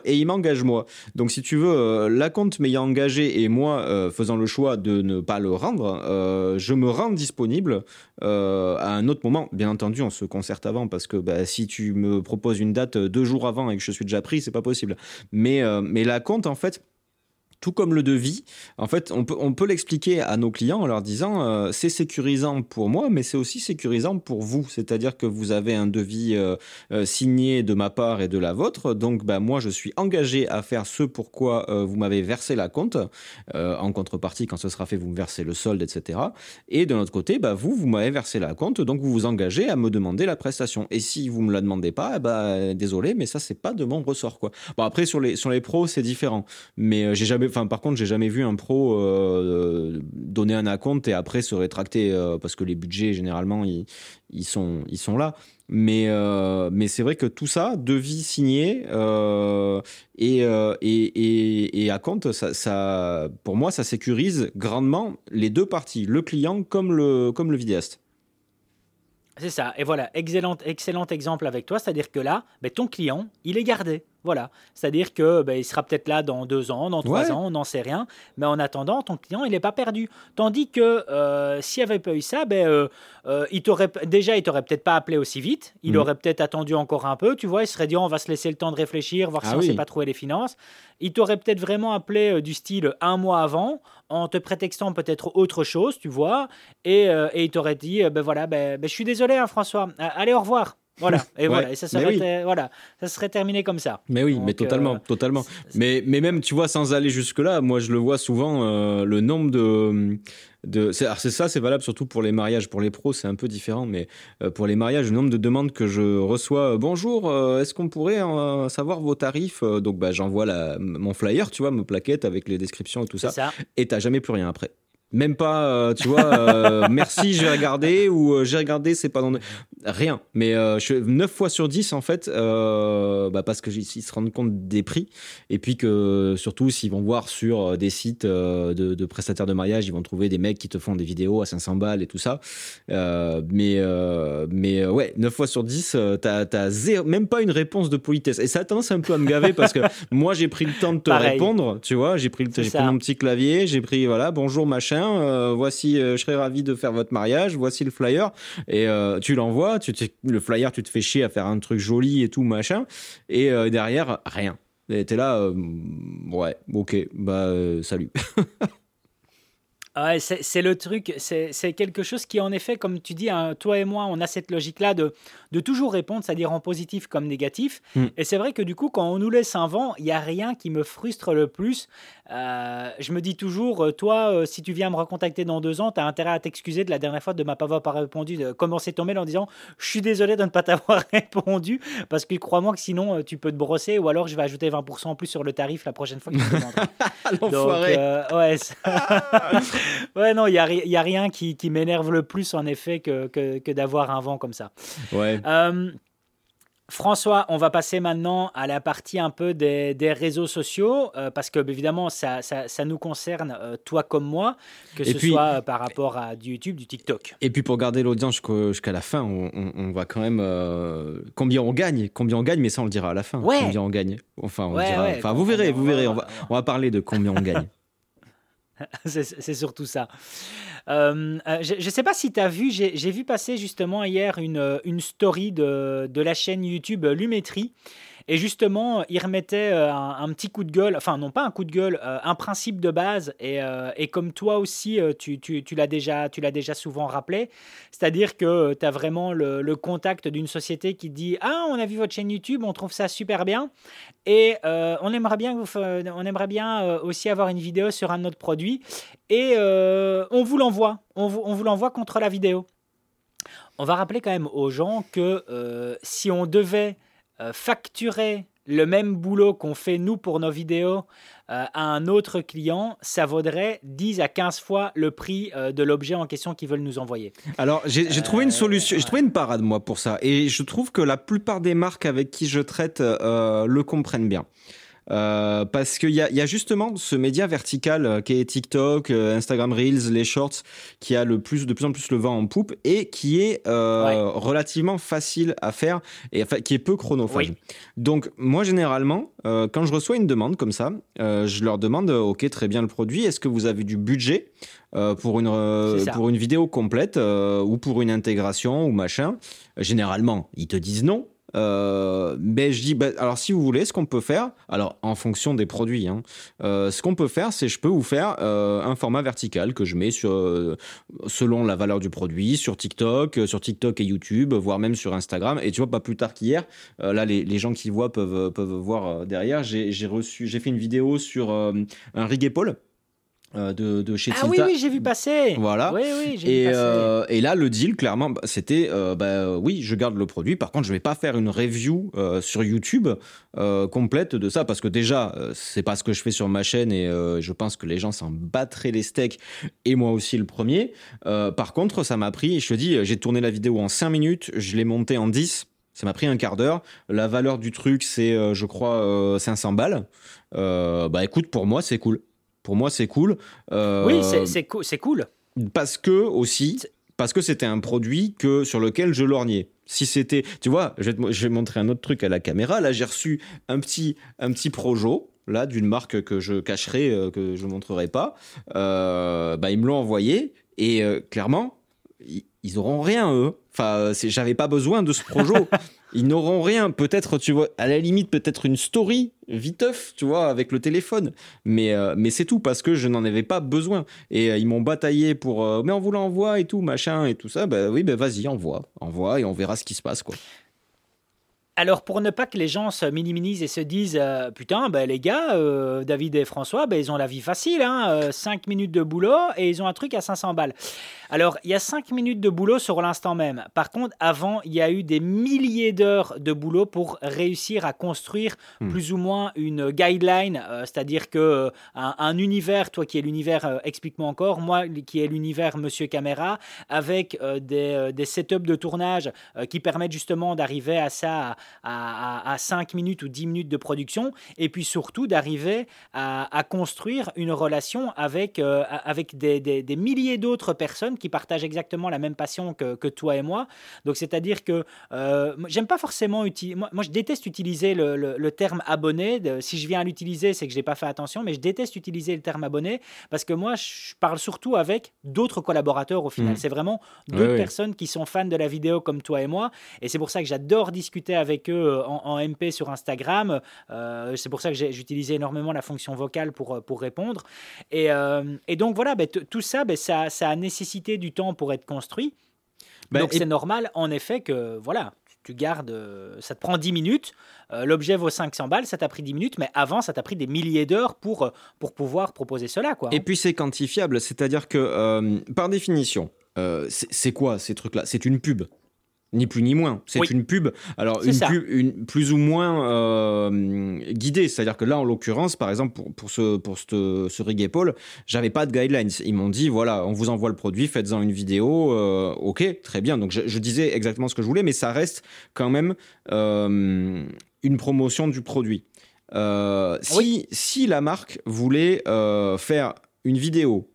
Speaker 2: et il m'engage moi. Donc si tu veux, euh, la compte m'ayant engagé et moi euh, faisant le choix de ne pas le rendre, euh, je me rends disponible à un autre moment. Bien entendu, on se concerte avant parce que bah, si tu me proposes une date deux jours avant et que je suis déjà pris, c'est pas possible. Mais, mais la compte, en fait, tout comme le devis, en fait, on peut, on peut l'expliquer à nos clients en leur disant euh, c'est sécurisant pour moi, mais c'est aussi sécurisant pour vous. C'est-à-dire que vous avez un devis euh, euh, signé de ma part et de la vôtre. Donc, bah, moi, je suis engagé à faire ce pourquoi vous m'avez versé la compte. en contrepartie, quand ce sera fait, vous me versez le solde, etc. Et de notre côté, bah, vous, vous m'avez versé la compte. Donc, vous vous engagez à me demander la prestation. Et si vous me la demandez pas, bah, désolé, mais ça, c'est pas de mon ressort. Quoi. Bon, après, sur les, sur les pros, c'est différent. Mais j'ai jamais Enfin, par contre, j'ai jamais vu un pro euh, donner un acompte et après se rétracter euh, parce que les budgets généralement ils, sont là. Mais euh, mais c'est vrai que tout ça, devis signé et, et, ça, ça pour moi ça sécurise grandement les deux parties, le client comme le comme vidéaste.
Speaker 1: C'est ça. Et voilà, excellent, excellent exemple avec toi. C'est-à-dire que là, ben, ton client, il est gardé. Voilà. C'est-à-dire que ben, il sera peut-être là dans deux ans, dans trois ans, on n'en sait rien. Mais en attendant, ton client, il n'est pas perdu. Tandis que euh, s'il n'y avait pas eu ça, ben, euh, euh, il t'aurait déjà, il t'aurait peut-être pas appelé aussi vite. Il mhm. aurait peut-être attendu encore un peu. Tu vois, il serait dit, on va se laisser le temps de réfléchir, voir ah si on ne sait pas trouver les finances. Il t'aurait peut-être vraiment appelé du style un mois avant, en te prétextant peut-être autre chose, tu vois. Et, il t'aurait dit, ben voilà, ben, ben, je suis désolé, hein, François. Allez, au revoir. Voilà, et voilà, et ça serait, voilà, ça serait terminé comme ça.
Speaker 2: Mais oui, mais totalement, euh, totalement. Mais, mais même, tu vois, sans aller jusque-là, moi je le vois souvent, euh, le nombre de. de c'est ça, c'est valable surtout pour les mariages. Pour les pros, c'est un peu différent, mais euh, pour les mariages, le nombre de demandes que je reçois, bonjour, est-ce qu'on pourrait savoir vos tarifs Donc, bah, j'envoie mon flyer, tu vois, ma plaquette avec les descriptions et tout ça, ça. et t'as jamais plus rien après. Même pas, euh, tu vois, euh, merci, j'ai regardé ou euh, j'ai regardé, c'est pas dans rien. Mais je, 9 fois sur 10 en fait, bah parce que ils se rendent compte des prix et puis que surtout s'ils vont voir sur des sites de, de, prestataires de mariage, ils vont trouver des mecs qui te font des vidéos à 500 balles et tout ça. mais mais ouais, 9 fois sur 10, t'as as zéro, même pas une réponse de politesse. Et ça a tendance un peu à me gaver parce que moi j'ai pris le temps de te répondre, tu vois, j'ai pris, le, j'ai pris mon petit clavier, j'ai pris voilà, bonjour machin euh, voici, euh, je serais ravi de faire votre mariage, voici le flyer. Et euh, tu l'envoies, tu le flyer, tu te fais chier à faire un truc joli et tout, machin. Et derrière, rien. Et t'es là, ouais, ok, bah salut.
Speaker 1: c'est le truc, c'est quelque chose qui, en effet, comme tu dis, hein, toi et moi, on a cette logique-là de, de toujours répondre, c'est-à-dire en positif comme négatif. Mm. Et c'est vrai que du coup, quand on nous laisse un vent, il n'y a rien qui me frustre le plus. Euh, je me dis toujours, euh, toi, euh, si tu viens me recontacter dans deux ans, tu as intérêt à t'excuser de la dernière fois de ne m'avoir pas répondu, de commencer ton mail en disant Je suis désolé de ne pas t'avoir répondu, parce que crois-moi que sinon, tu peux te brosser, ou alors je vais ajouter 20% en plus sur le tarif la prochaine fois que tu me demanderas. ouais, ouais, non, il n'y a, y a, rien qui, qui m'énerve le plus, en effet, que, que, que d'avoir un vent comme ça.
Speaker 2: Ouais.
Speaker 1: Euh, François, on va passer maintenant à la partie un peu des, réseaux sociaux, euh, parce que évidemment, ça, ça, nous concerne, euh, toi comme moi, que ce soit par rapport à du YouTube, du TikTok.
Speaker 2: Et puis pour garder l'audience jusqu'à la fin, on, va quand même... combien on gagne Combien on gagne, mais ça on le dira à la fin. Combien on gagne Enfin, on dira, enfin vous verrez, vous verrez, on va, on va parler de combien on gagne.
Speaker 1: c'est surtout ça. Euh, euh, je ne sais pas si tu as vu, j'ai vu passer justement hier une, une story de, de la chaîne YouTube Lumétrie et justement, il remettait euh, un, petit coup de gueule, enfin non pas un coup de gueule, euh, un principe de base. Et, euh, comme toi aussi, tu, l'as déjà, déjà souvent rappelé, c'est-à-dire que tu as vraiment le, contact d'une société qui dit Ah, on a vu votre chaîne YouTube, on trouve ça super bien. Et on aimerait bien, on aimerait bien aussi avoir une vidéo sur un autre produit. Et on vous l'envoie. On vous, l'envoie contre la vidéo. On va rappeler quand même aux gens que si on devait euh, facturer le même boulot qu'on fait nous pour nos vidéos euh, à un autre client, ça vaudrait 10 à 15 fois le prix euh, de l'objet en question qu'ils veulent nous envoyer.
Speaker 2: Alors, j'ai trouvé une solution, j'ai trouvé une parade, moi, pour ça. Et je trouve que la plupart des marques avec qui je traite le comprennent bien. Euh, parce qu'il y a, y a, justement ce média vertical euh, qui est TikTok, euh, Instagram Reels, les Shorts, qui a le plus, de plus en plus le vent en poupe et qui est relativement facile à faire et enfin, qui est peu chronophage. Donc moi généralement, quand je reçois une demande comme ça, je leur demande, ok très bien le produit, est-ce que vous avez du budget pour une pour une vidéo complète ou pour une intégration ou machin? Généralement, ils te disent non ben je dis, ben, alors si vous voulez, ce qu'on peut faire, alors en fonction des produits, hein, ce qu'on peut faire, c'est je peux vous faire un format vertical que je mets sur, selon la valeur du produit, sur TikTok, sur TikTok et YouTube, voire même sur Instagram. Et tu vois, pas plus tard qu'hier, là, les, les, gens qui voient peuvent, peuvent voir derrière, j'ai reçu, j'ai fait une vidéo sur un rig épaule euh, de, de, chez
Speaker 1: Ah oui, oui, j'ai vu passer.
Speaker 2: Voilà.
Speaker 1: Oui, oui,
Speaker 2: et, vu passer. Euh, et là, le deal, clairement, bah, c'était euh, bah, oui, je garde le produit. Par contre, je vais pas faire une review sur YouTube complète de ça parce que déjà, c'est pas ce que je fais sur ma chaîne et je pense que les gens s'en battraient les steaks et moi aussi le premier. par contre, ça m'a pris, je te dis, j'ai tourné la vidéo en 5 minutes, je l'ai montée en 10. Ça m'a pris un quart d'heure. La valeur du truc, c'est, je crois, 500 balles. bah écoute, pour moi, c'est cool. Pour moi, c'est cool.
Speaker 1: Euh, oui, c'est cool.
Speaker 2: Parce que aussi, parce que c'était un produit que sur lequel je lorgnais. Si c'était, tu vois, je vais, montrer un autre truc à la caméra. Là, j'ai reçu un petit, un petit projo là d'une marque que je cacherai, euh, que je montrerai pas. Euh, bah, ils me l'ont envoyé et clairement, ils, ils auront rien eux. Enfin, j'avais pas besoin de ce projo. Ils n'auront rien. Peut-être, tu vois, à la limite, peut-être une story viteuf, tu vois, avec le téléphone. Mais, euh, mais c'est tout parce que je n'en avais pas besoin. Et euh, ils m'ont bataillé pour, euh, mais on vous l'envoie et tout, machin et tout ça. Ben oui, ben vas-y, envoie, envoie et on verra ce qui se passe, quoi.
Speaker 1: Alors, pour ne pas que les gens se minimisent et se disent Putain, ben, les gars, David et François, ben, ils ont la vie facile, hein, 5 minutes de boulot et ils ont un truc à 500 balles. Alors, il y a 5 minutes de boulot sur l'instant même. Par contre, avant, il y a eu des milliers d'heures de boulot pour réussir à construire hmm. plus ou moins une guideline, euh, c'est-à-dire que euh, un, univers, toi qui es l'univers, euh, explique-moi encore, moi qui est l'univers Monsieur Caméra, avec des, des setups de tournage qui permettent justement d'arriver à ça à, à, 5 minutes ou 10 minutes de production, et puis surtout d'arriver à, construire une relation avec, avec des, des milliers d'autres personnes qui partagent exactement la même passion que, que toi et moi. Donc, c'est-à-dire que euh, j'aime pas forcément utiliser. Moi, moi, je déteste utiliser le, le, terme abonné. si je viens à l'utiliser, c'est que j'ai pas fait attention, mais je déteste utiliser le terme abonné parce que moi, je parle surtout avec d'autres collaborateurs au final. Mmh. C'est vraiment d'autres personnes qui sont fans de la vidéo comme toi et moi. Et c'est pour ça que j'adore discuter avec eux euh, en, MP sur Instagram. Euh, c'est pour ça que j'utilisais énormément la fonction vocale pour, euh, pour répondre. Et, et donc voilà, ben, tout ça, ben, ça, ça a nécessité du temps pour être construit. Ben, Donc c'est normal, en effet, que voilà, tu gardes, ça te prend 10 minutes, euh, l'objet vaut 500 balles, ça t'a pris 10 minutes, mais avant, ça t'a pris des milliers d'heures pour, pour pouvoir proposer cela. Quoi,
Speaker 2: Et puis c'est quantifiable, c'est-à-dire que par définition, c'est quoi ces trucs-là? C'est une pub. Ni plus ni moins. C'est une pub. Alors, une pub une, plus ou moins euh, guidée. C'est-à-dire que là, en l'occurrence, par exemple, pour, pour ce, pour ce, ce rig Paul, j'avais pas de guidelines. Ils m'ont dit voilà, on vous envoie le produit, faites-en une vidéo. Euh, ok, très bien. Donc, je, disais exactement ce que je voulais, mais ça reste quand même euh, une promotion du produit. si, si la marque voulait faire une vidéo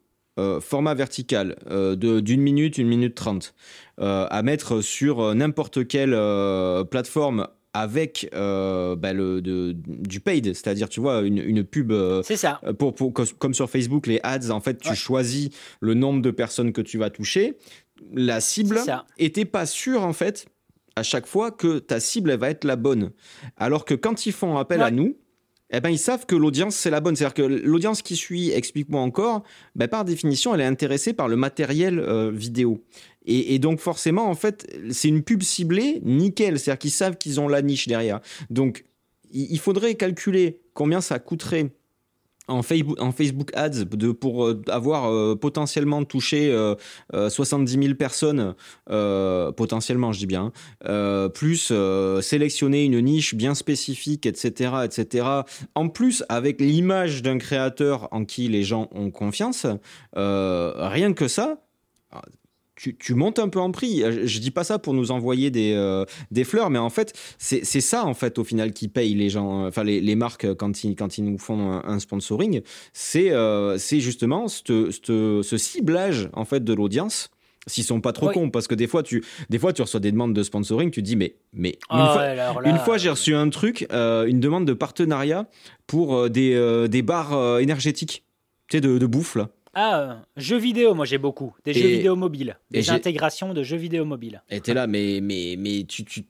Speaker 2: format vertical d'une minute, une minute trente, euh, à mettre sur euh, n'importe quelle euh, plateforme avec bah, le, du paid, c'est-à-dire tu vois une, pub.
Speaker 1: c'est ça.
Speaker 2: Pour, comme sur Facebook, les ads, en fait, tu choisis le nombre de personnes que tu vas toucher. La cible était pas sûre en fait à chaque fois que ta cible elle va être la bonne. Alors que quand ils font appel à nous, eh ben, ils savent que l'audience, c'est la bonne. C'est-à-dire que l'audience qui suit, explique-moi encore, ben, par définition, elle est intéressée par le matériel vidéo. Et, donc forcément, en fait, c'est une pub ciblée nickel. C'est-à-dire qu'ils savent qu'ils ont la niche derrière. Donc, il faudrait calculer combien ça coûterait en Facebook, Ads pour euh, avoir euh, potentiellement touché 70 euh, 000 personnes, potentiellement je dis bien, plus sélectionner une niche bien spécifique, etc., etc. En plus, avec l'image d'un créateur en qui les gens ont confiance, rien que ça, tu, montes un peu en prix. Euh, je, dis pas ça pour nous envoyer des, euh, des fleurs, mais en fait, c'est ça, en fait, au final, qui paye les gens, enfin, les, les marques quand ils, quand ils nous font un, sponsoring. C'est euh, justement ce ciblage, en fait, de l'audience s'ils sont pas trop cons parce que des fois tu des fois tu reçois des demandes de sponsoring tu te dis mais mais une ah fois, une fois j'ai reçu un truc une demande de partenariat pour des, des bars énergétiques tu sais de, de bouffe là
Speaker 1: ah, jeux vidéo, moi j'ai beaucoup. Des jeux vidéo mobiles. Des intégrations de jeux vidéo mobiles.
Speaker 2: Et t'es là, mais, mais, mais tu, tu,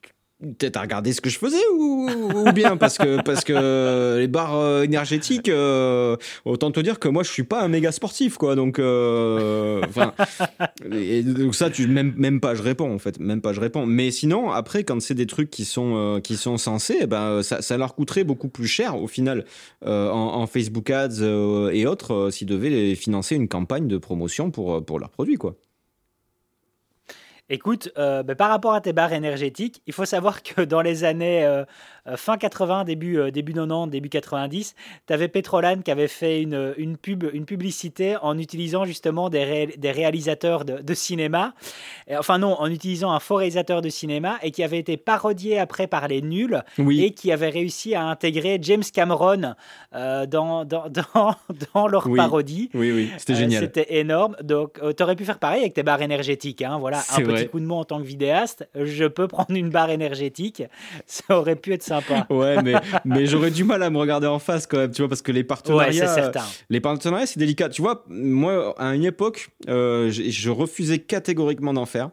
Speaker 2: T'as regardé ce que je faisais ou, bien parce que parce que les barres euh, énergétiques, euh, autant te dire que moi je suis pas un méga sportif quoi. Donc, euh, enfin, donc ça tu même même pas je réponds en fait, même pas je réponds. Mais sinon après quand c'est des trucs qui sont qui sont censés, eh ben ça, ça, leur coûterait beaucoup plus cher au final en, en, Facebook Ads et autres s'ils devaient financer une campagne de promotion pour pour leurs produits quoi.
Speaker 1: Écoute, euh, par rapport à tes barres énergétiques, il faut savoir que dans les années euh, fin 80, début, euh, début 90, début 90, tu avais Petrolan qui avait fait une, une, pub, une publicité en utilisant justement des, des réalisateurs de, cinéma. enfin non, en utilisant un faux réalisateur de cinéma et qui avait été parodié après par les nuls et qui avait réussi à intégrer James Cameron euh, dans, dans, dans, dans, leur parodie.
Speaker 2: Oui, oui, c'était génial.
Speaker 1: c'était énorme. Donc, tu aurais pu faire pareil avec tes barres énergétiques. Hein. Voilà, un petit coup de mot en tant que vidéaste. Je peux prendre une barre énergétique. Ça aurait pu être
Speaker 2: Ouais, mais, mais j'aurais du mal à me regarder en face quand même, tu vois, parce que les partenariats.
Speaker 1: c'est certain.
Speaker 2: Les partenariats, c'est délicat. Tu vois, moi, à une époque, euh, je refusais catégoriquement d'en faire.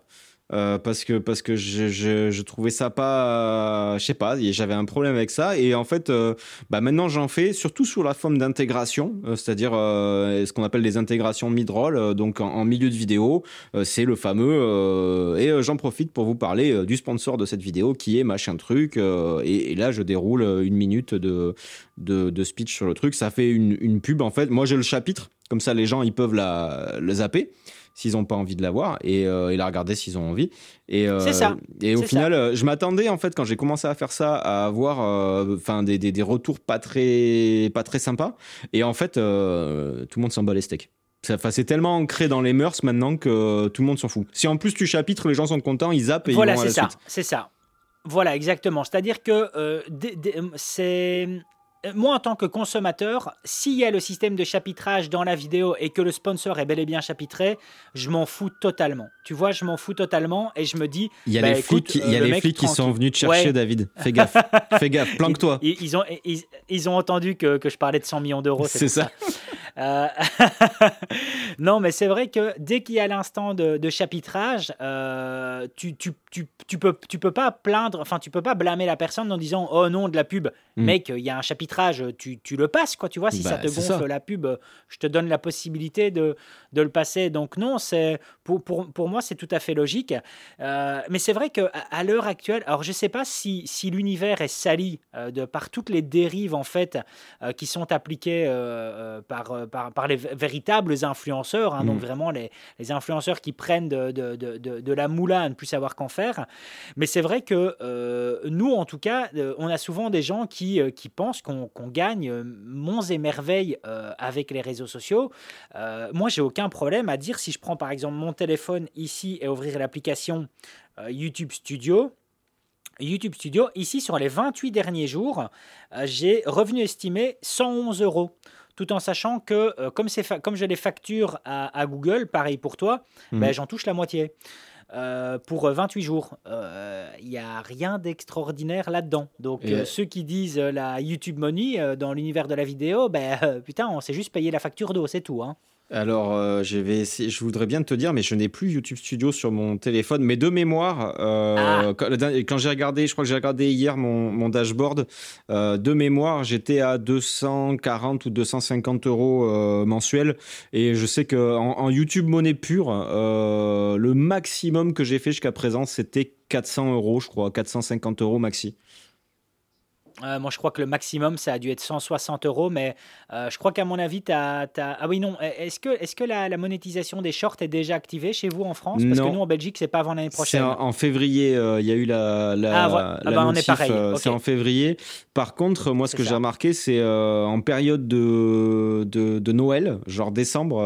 Speaker 2: Euh, parce que parce que je, je, je trouvais ça pas je sais pas j'avais un problème avec ça. Et en fait euh, bah maintenant j'en fais surtout sous la forme d'intégration euh, c'est-à-dire ce qu'on appelle les intégrations mid-roll donc en, milieu de vidéo. C'est le fameux et j'en profite pour vous parler du sponsor de cette vidéo qui est machin truc et, et, là je déroule une minute de, de, de speech sur le truc. Ça fait une, une pub en fait. Moi j'ai le chapitre comme ça les gens ils peuvent la le zapper s'ils n'ont pas envie de la voir et, euh, et la regarder s'ils ont envie.
Speaker 1: Et, euh, c'est ça.
Speaker 2: Et au final, euh, je m'attendais en fait quand j'ai commencé à faire ça à avoir enfin des, des, des, retours pas très pas très sympas. Et en fait, tout le monde s'en bat les steaks. C'est tellement ancré dans les mœurs maintenant que tout le monde s'en fout. Si en plus tu chapitres, les gens sont contents, ils zappent et
Speaker 1: voilà,
Speaker 2: ils vont à la
Speaker 1: ça, C'est ça. Voilà, exactement. C'est-à-dire que c'est euh, moi, en tant que consommateur, s'il y a le système de chapitrage dans la vidéo et que le sponsor est bel et bien chapitré, je m'en fous totalement. Tu vois, je m'en fous totalement et je me dis.
Speaker 2: Il y a les bah, flics, il y a euh, les flics qui sont venus te chercher, David. Fais gaffe, fais gaffe, planque-toi.
Speaker 1: Ils, ont, ils, ont entendu que, que, je parlais de 100 millions d'euros.
Speaker 2: C'est ça.
Speaker 1: Euh, non, mais c'est vrai que dès qu'il y a l'instant de, chapitrage, tu, tu, tu, tu, peux, tu peux pas plaindre, enfin, tu peux pas blâmer la personne en disant Oh non, de la pub. Mm. Mec, il y a un chapitrage tu, tu, le passes, quoi, tu vois, si ça bah, te gonfle la pub, je te donne la possibilité de, de le passer. Donc non, c'est pour, pour, pour moi, c'est tout à fait logique. Euh, mais c'est vrai qu'à à, l'heure actuelle, alors je sais pas si, si l'univers est sali euh, de, par toutes les dérives, en fait, euh, qui sont appliquées par, par, par, les véritables influenceurs, hein, donc mm. vraiment les, les, influenceurs qui prennent de, de, de, de, la moula à ne plus savoir qu'en faire. Mais c'est vrai que nous, en tout cas, on a souvent des gens qui, qui pensent qu'on gagne euh, monts et merveilles euh, avec les réseaux sociaux. Euh, moi, j'ai aucun problème à dire si je prends par exemple mon téléphone ici et ouvrir l'application YouTube Studio. YouTube Studio, ici sur les 28 derniers jours, j'ai revenu estimé 111 euros tout en sachant que comme, comme je les facture à, Google, pareil pour toi, mmh. ben, j'en touche la moitié. Euh, pour 28 jours. Il euh, n'y a rien d'extraordinaire là-dedans. Donc euh, ceux qui disent la YouTube Money dans l'univers de la vidéo, ben putain, on s'est juste payé la facture d'eau, c'est tout. Hein.
Speaker 2: Alors, euh, je vais je voudrais bien te dire, mais je n'ai plus YouTube Studio sur mon téléphone. Mais de mémoire, euh, ah. quand, j'ai regardé, je crois que j'ai regardé hier mon, dashboard, euh, de mémoire, j'étais à 240 ou 250 euros mensuels. Et je sais que en, YouTube monnaie pure, le maximum que j'ai fait jusqu'à présent, c'était 400 euros, je crois, 450 euros maxi.
Speaker 1: Euh, moi, je crois que le maximum, ça a dû être 160 euros, mais euh, je crois qu'à mon avis, tu as, Ah oui, non. Est-ce que, est que la, monétisation des shorts est déjà activée chez vous en France? Parce que nous, en Belgique, c'est pas avant l'année prochaine.
Speaker 2: En, en, février, euh, il y a eu la. la ah, ah bah, on est pareil. C'est en février. Par contre, moi, ce que j'ai remarqué, c'est en période de, de, de, Noël, genre décembre,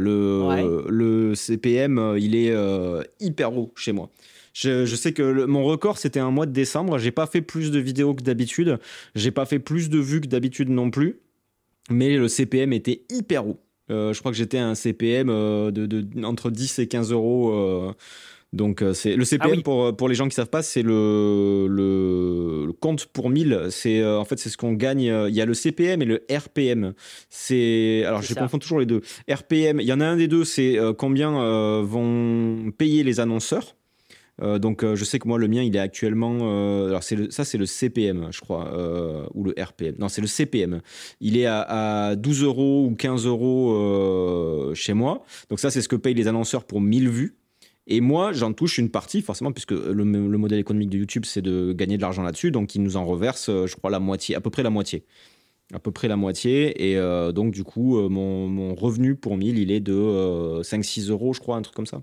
Speaker 2: le, le CPM, il est hyper haut chez moi. Je, sais que mon record, c'était un mois de décembre. J'ai pas fait plus de vidéos que d'habitude. J'ai pas fait plus de vues que d'habitude non plus. Mais le CPM était hyper haut. Euh, je crois que j'étais à un CPM euh, de, entre 10 et 15 euros. Euh. donc c'est le CPM ah pour, pour les gens qui savent pas, c'est le, le, compte pour 1000. C'est en fait c'est ce qu'on gagne. Il y a le CPM et le RPM. C'est alors je confonds toujours les deux. RPM, il y en a un des deux, c'est combien vont payer les annonceurs. Donc je sais que moi le mien il est actuellement, alors c'est ça c'est le CPM je crois ou le RPM. Non c'est le CPM. Il est à, 12 euros ou 15 euros chez moi. Donc ça c'est ce que payent les annonceurs pour 1000 vues. Et moi, j'en touche une partie, forcément, puisque le, modèle économique de YouTube, c'est de gagner de l'argent là-dessus. Donc, ils nous en reversent, je crois, la moitié, à peu près la moitié à peu près la moitié. Et euh, donc, du coup, euh, mon, revenu pour 1000, il est de 5-6 euh, euros, je crois, un truc comme ça.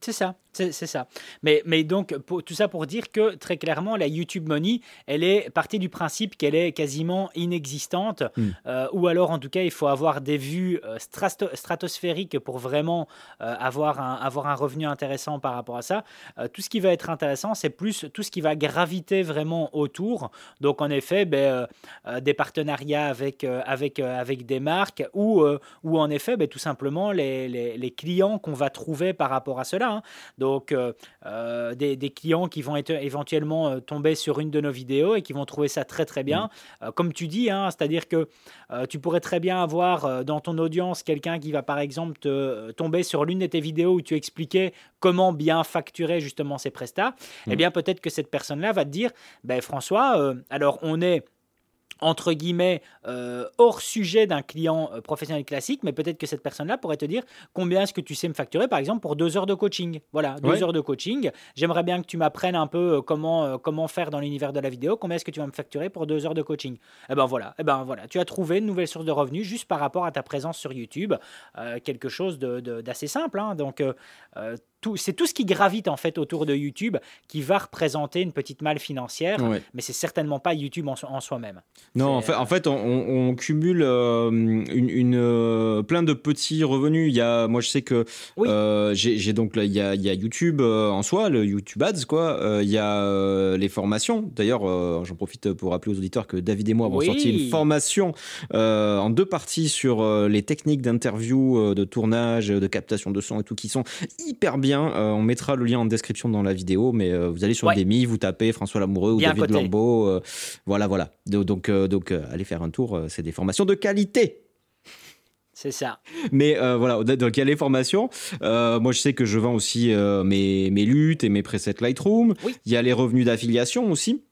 Speaker 1: C'est ça. C'est ça. Mais, mais donc, tout ça pour dire que très clairement, la YouTube Money, elle est partie du principe qu'elle est quasiment inexistante, hmm. euh, ou alors en tout cas, il faut avoir des vues euh, stratosphériques pour vraiment euh, avoir, un, avoir un revenu intéressant par rapport à ça. tout ce qui va être intéressant, c'est plus tout ce qui va graviter vraiment autour. Donc, en effet, ben, des partenariats avec, avec, avec des marques, ou, ou en effet, ben, tout simplement les, les, les clients qu'on va trouver par rapport à cela. Hein. Donc, euh, euh, des, clients qui vont être éventuellement euh, tomber sur une de nos vidéos et qui vont trouver ça très très bien. Mm. comme tu dis, hein, c'est-à-dire que tu pourrais très bien avoir dans ton audience quelqu'un qui va par exemple te, tomber sur l'une de tes vidéos où tu expliquais comment bien facturer justement ses prestats. Eh mm. bien, peut-être que cette personne-là va te dire, ben François, alors on est entre guillemets, euh, hors sujet d'un client euh, professionnel classique, mais peut-être que cette personne-là pourrait te dire combien est-ce que tu sais me facturer, par exemple, pour deux heures de coaching? Voilà, deux heures de coaching. J'aimerais bien que tu m'apprennes un peu euh, comment, comment faire dans l'univers de la vidéo. Combien est-ce que tu vas me facturer pour deux heures de coaching? Eh ben voilà, eh ben voilà, tu as trouvé une nouvelle source de revenus juste par rapport à ta présence sur YouTube. quelque chose d'assez simple. Hein. Donc, c'est tout ce qui gravite en fait autour de YouTube qui va représenter une petite malle financière, mais c'est certainement pas YouTube en, soi-même.
Speaker 2: Non, en fait, en fait on, cumule euh, une, euh, plein de petits revenus. Il y a, moi, je sais que euh, j'ai donc il y a, il y a YouTube en soi, le YouTube Ads, quoi. il y a les formations. D'ailleurs, j'en profite pour rappeler aux auditeurs que David et moi avons sorti une formation en deux parties sur les techniques d'interview, de tournage, de captation de son et tout, qui sont hyper bien euh, on mettra le lien en description dans la vidéo, mais euh, vous allez sur ouais. Demi, vous tapez François Lamoureux ou David Lambeau. Euh, voilà, voilà. Donc, donc allez faire un tour. C'est des formations de qualité.
Speaker 1: C'est ça.
Speaker 2: Mais voilà, donc il y a les formations. moi, je sais que je vends aussi mes, mes luttes et mes presets Lightroom. Il y a les revenus d'affiliation aussi.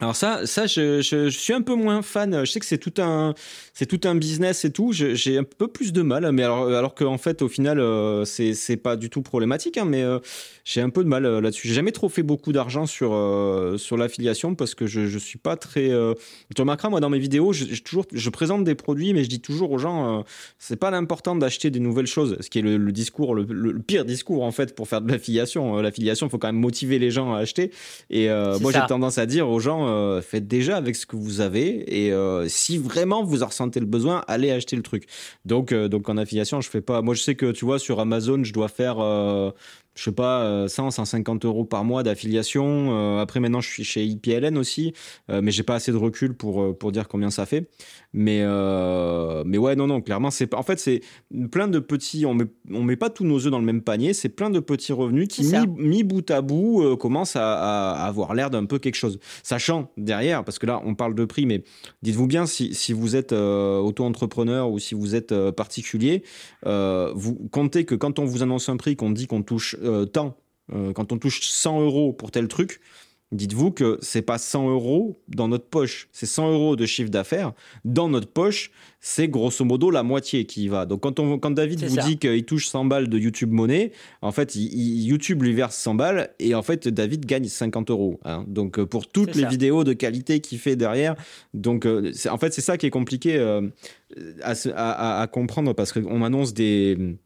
Speaker 2: Alors ça, ça je, je, suis un peu moins fan. Je sais que c'est tout un, c'est tout un business et tout. J'ai un peu plus de mal, mais alors, alors qu'en fait, au final, euh, c'est pas du tout problématique. Hein, mais euh, j'ai un peu de mal euh, là-dessus. J'ai jamais trop fait beaucoup d'argent sur euh, sur l'affiliation parce que je, je suis pas très. tu remarqueras, moi, dans mes vidéos, je, toujours, je présente des produits, mais je dis toujours aux gens, c'est pas l'important d'acheter des nouvelles choses. Ce qui est le, discours, le, le, pire discours en fait pour faire de l'affiliation. l'affiliation, il faut quand même motiver les gens à acheter. Et moi, j'ai tendance à dire aux gens euh, faites déjà avec ce que vous avez et euh, si vraiment vous en ressentez le besoin, allez acheter le truc. Donc, euh, donc en affiliation, je fais pas. Moi, je sais que tu vois sur Amazon, je dois faire je sais pas, 100, 150 euros par mois d'affiliation. après, maintenant, je suis chez IPLN aussi, mais j'ai pas assez de recul pour, pour dire combien ça fait. Mais, euh, mais ouais, non, non, clairement, c'est en fait, c'est plein de petits. On met, on met pas tous nos œufs dans le même panier. C'est plein de petits revenus qui, mis, bout à bout, euh, commencent à, avoir l'air d'un peu quelque chose. Sachant derrière, parce que là, on parle de prix, mais dites-vous bien, si, si vous êtes euh, auto-entrepreneur ou si vous êtes particulier, vous comptez que quand on vous annonce un prix, qu'on dit qu'on touche tant, quand on touche 100 euros pour tel truc, Dites-vous que c'est pas 100 euros dans notre poche, c'est 100 euros de chiffre d'affaires. Dans notre poche, c'est grosso modo la moitié qui y va. Donc quand, on, quand David vous dit qu'il touche 100 balles de YouTube monnaie, en fait, YouTube lui verse 100 balles et en fait, David gagne 50 euros. Hein. Donc euh, pour toutes les vidéos de qualité qu'il fait derrière, donc euh, en fait, c'est ça qui est compliqué euh, à, comprendre parce qu'on annonce des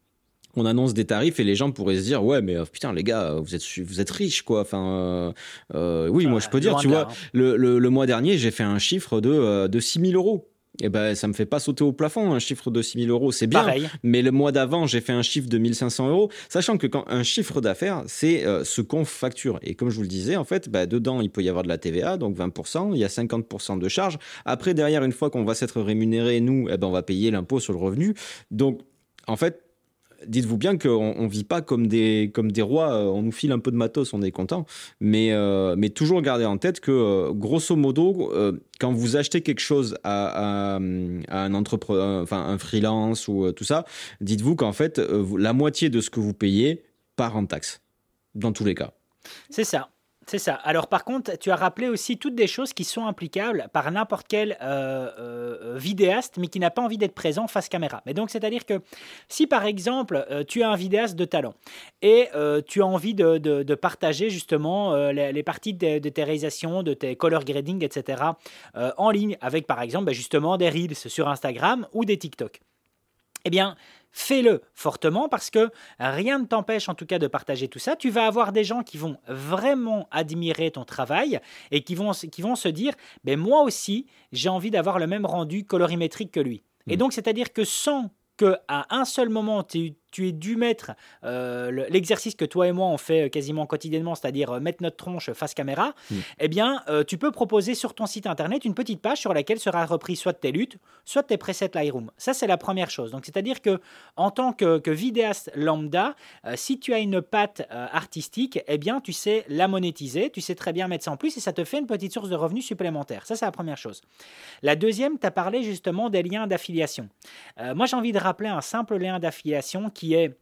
Speaker 2: on annonce des tarifs et les gens pourraient se dire ouais mais euh, putain les gars vous êtes vous êtes riches quoi. Enfin euh, euh, oui moi je peux dire tu vois le, le, mois dernier j'ai fait un chiffre de de 6000 euros. Et eh ben ça me fait pas sauter au plafond un chiffre de 6000 euros c'est bien. Mais le mois d'avant j'ai fait un chiffre de 1500 euros sachant que quand un chiffre d'affaires c'est ce qu'on facture. Et comme je vous le disais en fait bah, dedans il peut y avoir de la TVA donc 20% il y a 50% de charges. Après derrière une fois qu'on va s'être rémunéré nous eh ben on va payer l'impôt sur le revenu. Donc en fait dites-vous bien qu'on ne vit pas comme des, comme des rois, euh, on nous file un peu de matos, on est content, mais, euh, mais toujours garder en tête que, euh, grosso modo, quand vous achetez quelque chose à, un entrepreneur, enfin un freelance ou tout ça, dites-vous qu'en fait, la moitié de ce que vous payez part en taxe. dans tous les cas.
Speaker 1: C'est ça. C'est ça. Alors par contre, tu as rappelé aussi toutes des choses qui sont implicables par n'importe quel euh, euh, vidéaste, mais qui n'a pas envie d'être présent face caméra. Mais donc c'est-à-dire que si par exemple euh, tu as un vidéaste de talent et tu as envie de, partager justement les, parties de, tes réalisations, de tes color grading, etc. en ligne avec par exemple bah, justement des reels sur Instagram ou des TikTok. Eh bien, fais-le fortement parce que rien ne t'empêche en tout cas de partager tout ça. Tu vas avoir des gens qui vont vraiment admirer ton travail et qui vont, qui vont se dire, ben moi aussi, j'ai envie d'avoir le même rendu colorimétrique que lui. Et mmh. donc, c'est-à-dire que sans qu'à un seul moment, tu, tu es dû mettre euh, l'exercice que toi et moi on fait euh, quasiment quotidiennement, c'est-à-dire euh, mettre notre tronche face caméra, mm. eh bien, tu peux proposer sur ton site internet une petite page sur laquelle sera repris soit tes luttes, soit tes presets Lightroom. Ça, c'est la première chose. Donc, c'est-à-dire que en tant que, vidéaste lambda, si tu as une patte artistique, eh bien, tu sais la monétiser, tu sais très bien mettre ça en plus et ça te fait une petite source de revenus supplémentaire. Ça, c'est la première chose. La deuxième, tu as parlé justement des liens d'affiliation. moi, j'ai envie de rappeler un simple lien d'affiliation qui est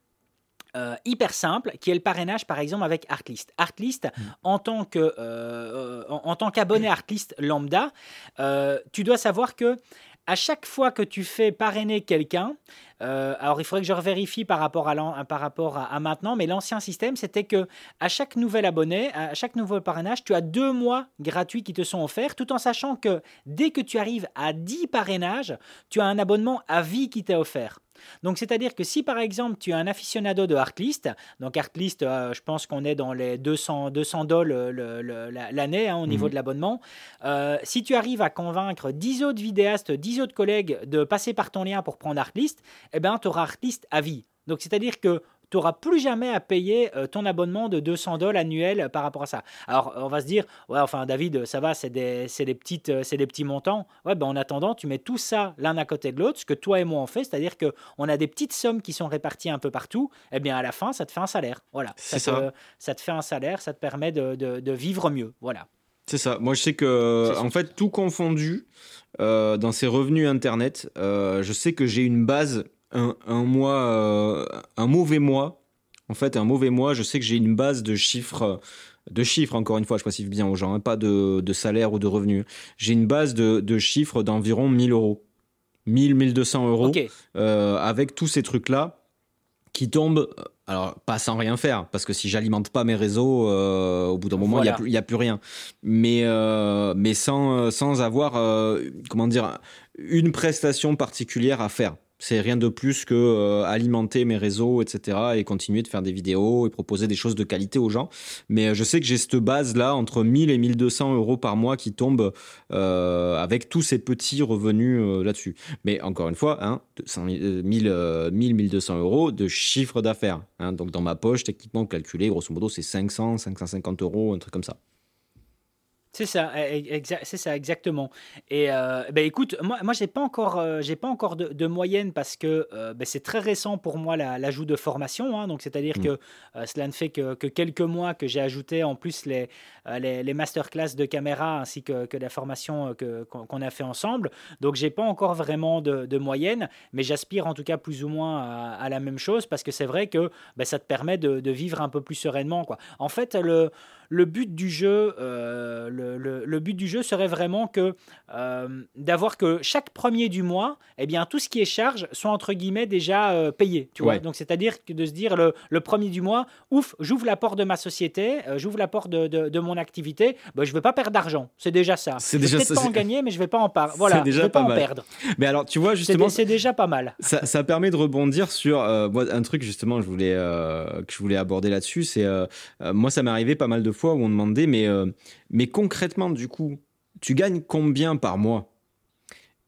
Speaker 1: euh, hyper simple, qui est le parrainage par exemple avec Artlist. Artlist, mm. en tant que euh, en, tant qu'abonné Artlist lambda, euh, tu dois savoir que à chaque fois que tu fais parrainer quelqu'un, alors il faudrait que je vérifie par rapport à, par rapport à, maintenant, mais l'ancien système c'était que à chaque nouvel abonné, à chaque nouveau parrainage, tu as deux mois gratuits qui te sont offerts, tout en sachant que dès que tu arrives à 10 parrainages, tu as un abonnement à vie qui t'est offert. Donc, c'est-à-dire que si par exemple tu es un aficionado de Artlist, donc Artlist, euh, je pense qu'on est dans les 200, 200 dollars l'année hein, au niveau mhm. de l'abonnement, euh, si tu arrives à convaincre 10 autres vidéastes, 10 autres collègues de passer par ton lien pour prendre Artlist, eh ben, tu auras Artlist à vie. Donc, c'est-à-dire que tu n'auras plus jamais à payer euh, ton abonnement de 200 dollars annuel par rapport à ça. Alors, on va se dire, ouais, enfin, David, ça va, c'est des, des, petites, euh, des petits montants. Ouais, ben, en attendant, tu mets tout ça l'un à côté de l'autre, ce que toi et moi on fait, c'est-à-dire qu'on a des petites sommes qui sont réparties un peu partout. Eh bien, à la fin, ça te fait un salaire. Voilà. Ça, Te, ça te fait un salaire, ça te permet de, de, vivre mieux. Voilà.
Speaker 2: C'est ça. Moi, je sais que, en fait, tout confondu, euh, dans ces revenus Internet, je sais que j'ai une base un, mois, euh, un mauvais mois, en fait, un mauvais mois, je sais que j'ai une base de chiffres, de chiffres, encore une fois, je précise bien aux gens, hein, pas de, de, salaire ou de revenus. J'ai une base de, de chiffres d'environ 1000 euros. 1000, 1200 euros. Euh, avec tous ces trucs-là qui tombent, euh, alors pas sans rien faire, parce que si j'alimente pas mes réseaux, au bout d'un moment, il n'y a, a, plus rien. Mais, mais sans, sans avoir, comment dire, une prestation particulière à faire. C'est rien de plus que euh, alimenter mes réseaux, etc. et continuer de faire des vidéos et proposer des choses de qualité aux gens. Mais euh, je sais que j'ai cette base-là entre 1000 et 1200 euros par mois qui tombe euh, avec tous ces petits revenus là-dessus. Mais encore une fois, hein, 1000, 1200 euros de chiffre d'affaires. Hein. Donc dans ma poche, techniquement calculé, grosso modo, c'est 500, 550 euros, un truc comme ça.
Speaker 1: C'est ça, e, e, c'est ça exactement. Et euh, ben écoute, moi, moi j'ai pas encore, euh, j'ai pas encore de, moyenne parce que euh, ben, c'est très récent pour moi l'ajout de formation. Hein. donc c'est-à-dire mmh. que cela ne fait que, quelques mois que j'ai ajouté en plus les, les, les, masterclass de caméra ainsi que, que la formation qu'on a fait ensemble. Donc j'ai pas encore vraiment de, moyenne, mais j'aspire en tout cas plus ou moins à, la même chose parce que c'est vrai que ben, ça te permet de, de, vivre un peu plus sereinement. Quoi. En fait, le le but du jeu, euh, le, but du jeu serait vraiment que euh, d'avoir que chaque premier du mois, eh bien tout ce qui est charge soit entre guillemets déjà euh, payé. Tu vois, donc c'est-à-dire de se dire le, premier du mois, ouf, j'ouvre la porte de ma société, j'ouvre la porte de, mon activité, ben, je ne vais pas perdre d'argent. C'est déjà ça. C'est déjà peut-être pas en gagner, mais je ne vais pas en perdre. Voilà, déjà je vais pas, en perdre.
Speaker 2: Mais alors, tu vois justement,
Speaker 1: c'est déjà pas mal.
Speaker 2: Ça, permet de rebondir sur un truc justement, je voulais que je voulais aborder là-dessus, c'est moi ça m'est arrivé pas mal de fois où on demandait, mais, euh, mais concrètement, du coup, tu gagnes combien par mois?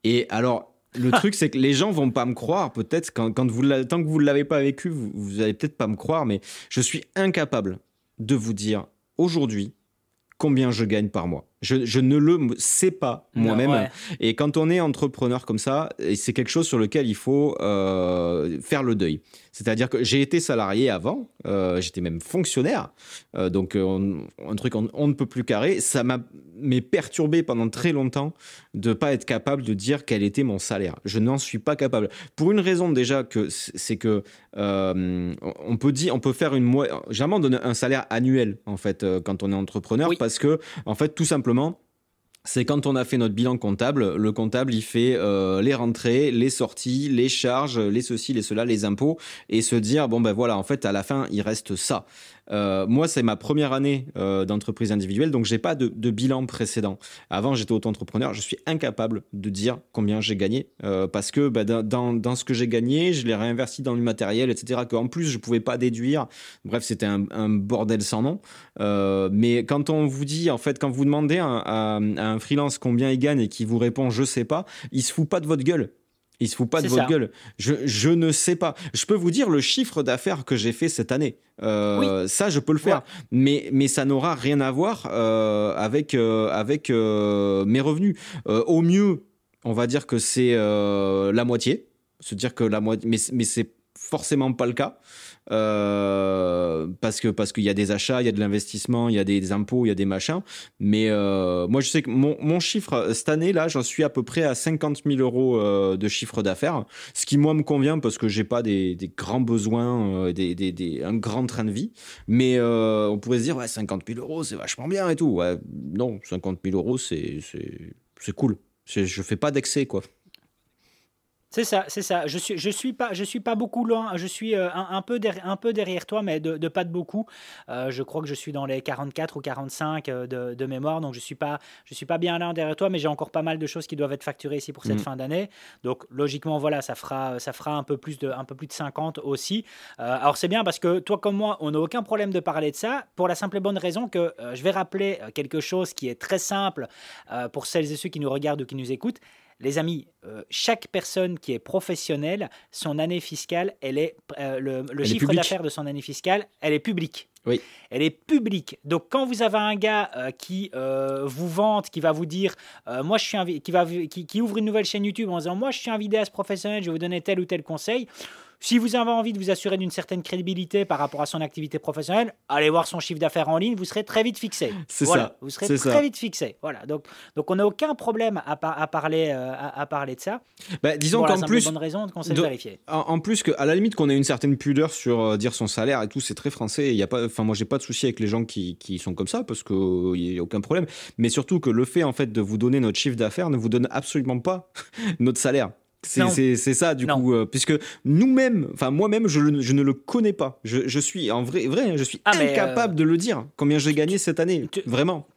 Speaker 2: Et alors, le truc, c'est que les gens vont pas me croire, peut-être, quand, quand vous, tant que vous ne l'avez pas vécu, vous, vous allez peut-être pas me croire, mais je suis incapable de vous dire aujourd'hui combien je gagne par mois. Je, ne le sais pas moi-même. Et quand on est entrepreneur comme ça, c'est quelque chose sur lequel il faut euh, faire le deuil. C'est-à-dire que j'ai été salarié avant, euh, j'étais même fonctionnaire, euh, donc un truc on, ne peut plus carré. Ça m'a perturbé pendant très longtemps de pas être capable de dire quel était mon salaire. Je n'en suis pas capable. Pour une raison déjà que c'est que on peut dire, on peut faire une jamais on donne un salaire annuel en fait quand on est entrepreneur parce que en fait tout simplement c'est quand on a fait notre bilan comptable, le comptable il fait euh, les rentrées, les sorties, les charges, les ceci, les cela, les impôts, et se dire bon ben voilà en fait à la fin il reste ça. Euh, moi, c'est ma première année euh, d'entreprise individuelle, donc j'ai pas de, bilan précédent. Avant, j'étais auto-entrepreneur, je suis incapable de dire combien j'ai gagné euh, parce que bah, dans, ce que j'ai gagné, je l'ai réinvesti dans le matériel, etc. Qu'en plus, je pouvais pas déduire. Bref, c'était un, bordel sans nom. mais quand on vous dit, en fait, quand vous demandez à, un freelance combien il gagne et qu'il vous répond je sais pas, il se fout pas de votre gueule. Il se fout pas de votre gueule. Je, je, ne sais pas. Je peux vous dire le chiffre d'affaires que j'ai fait cette année. Euh, Ça, je peux le faire. Mais, mais ça n'aura rien à voir euh, avec, euh, avec euh, mes revenus. Euh, au mieux, on va dire que c'est la moitié. Se dire que la moitié. Mais, mais c'est forcément pas le cas. Euh, parce que parce qu'il y a des achats, il y a de l'investissement, il y a des, impôts, il y a des machins. Mais euh, moi, je sais que mon, chiffre cette année là, j'en suis à peu près à 50 000 euros euh, de chiffre d'affaires, ce qui moi me convient parce que j'ai pas des, grands besoins, des, un grand train de vie. Mais on pourrait se dire ouais, 50 000 euros, c'est vachement bien et tout. Ouais, non, 50 000 euros, c'est c'est cool. Je fais pas d'excès quoi.
Speaker 1: C'est ça, c'est ça. Je suis, je suis pas, je suis pas beaucoup loin. Je suis euh, un, peu derrière, un peu derrière toi, mais de, pas de beaucoup. Euh, je crois que je suis dans les 44 ou 45 euh, de, mémoire, donc je suis pas, je suis pas bien là derrière toi, mais j'ai encore pas mal de choses qui doivent être facturées ici pour cette mm. fin d'année. Donc logiquement, voilà, ça fera, ça fera un peu plus de, un peu plus de 50 aussi. alors c'est bien parce que toi comme moi, on n'a aucun problème de parler de ça pour la simple et bonne raison que je vais rappeler quelque chose qui est très simple pour celles et ceux qui nous regardent ou qui nous écoutent les amis, euh, chaque personne qui est professionnelle, son année fiscale, elle est euh, le, chiffre d'affaires de son année fiscale, elle est publique.
Speaker 2: Oui.
Speaker 1: Elle est publique. Donc quand vous avez un gars euh, qui vous vante, qui va vous dire, moi je suis un, qui va qui, qui, ouvre une nouvelle chaîne YouTube en disant, moi je suis un vidéaste professionnel, je vais vous donner tel ou tel conseil. Si vous avez envie de vous assurer d'une certaine crédibilité par rapport à son activité professionnelle, allez voir son chiffre d'affaires en ligne, vous serez très vite fixé.
Speaker 2: C'est ça.
Speaker 1: Vous serez très vite fixé. Voilà. Donc, donc on n'a aucun problème à, à parler, euh, à, parler de ça.
Speaker 2: Bah, disons qu'en plus,
Speaker 1: bonne raison qu'on de, vérifier.
Speaker 2: En, plus que, à la limite, qu'on ait une certaine pudeur sur euh, dire son salaire et tout, c'est très français. Il y a pas, enfin moi j'ai pas de souci avec les gens qui, qui sont comme ça parce qu'il n'y a aucun problème. Mais surtout que le fait en fait de vous donner notre chiffre d'affaires ne vous donne absolument pas notre salaire. C'est ça du coup, euh, puisque nous-mêmes, enfin moi-même, je, ne le connais pas. Je, suis en vrai, vrai, hein, je suis ah, incapable euh, de le dire combien j'ai gagné cette année, vraiment.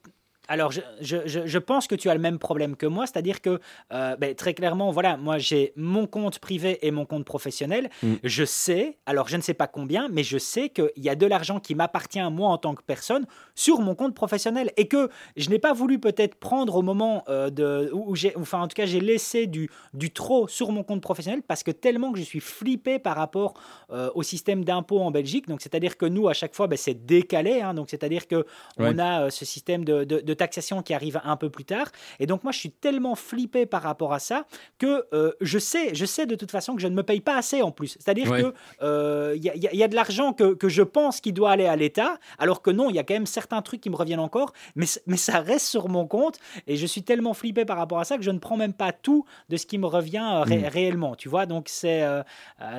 Speaker 1: Alors, je, pense que tu as le même problème que moi, c'est-à-dire que euh, ben, très clairement, voilà, moi j'ai mon compte privé et mon compte professionnel. Mm. Je sais, alors je ne sais pas combien, mais je sais qu'il y a de l'argent qui m'appartient moi en tant que personne sur mon compte professionnel et que je n'ai pas voulu peut-être prendre au moment euh, de, où, j'ai, enfin en tout cas j'ai laissé du, du trop sur mon compte professionnel parce que tellement que je suis flippé par rapport euh, au système d'impôt en Belgique. Donc c'est-à-dire que nous à chaque fois, ben, c'est décalé. Hein, donc c'est-à-dire que on a ce système de, de de taxation qui arrive un peu plus tard. Et donc moi, je suis tellement flippé par rapport à ça que euh, je sais, je sais de toute façon que je ne me paye pas assez en plus. C'est-à-dire qu'il que il euh, y, a de l'argent que, que, je pense qui doit aller à l'État, alors que non, il y a quand même certains trucs qui me reviennent encore, mais, mais ça reste sur mon compte et je suis tellement flippé par rapport à ça que je ne prends même pas tout de ce qui me revient euh, mm. réellement. Tu vois, donc c'est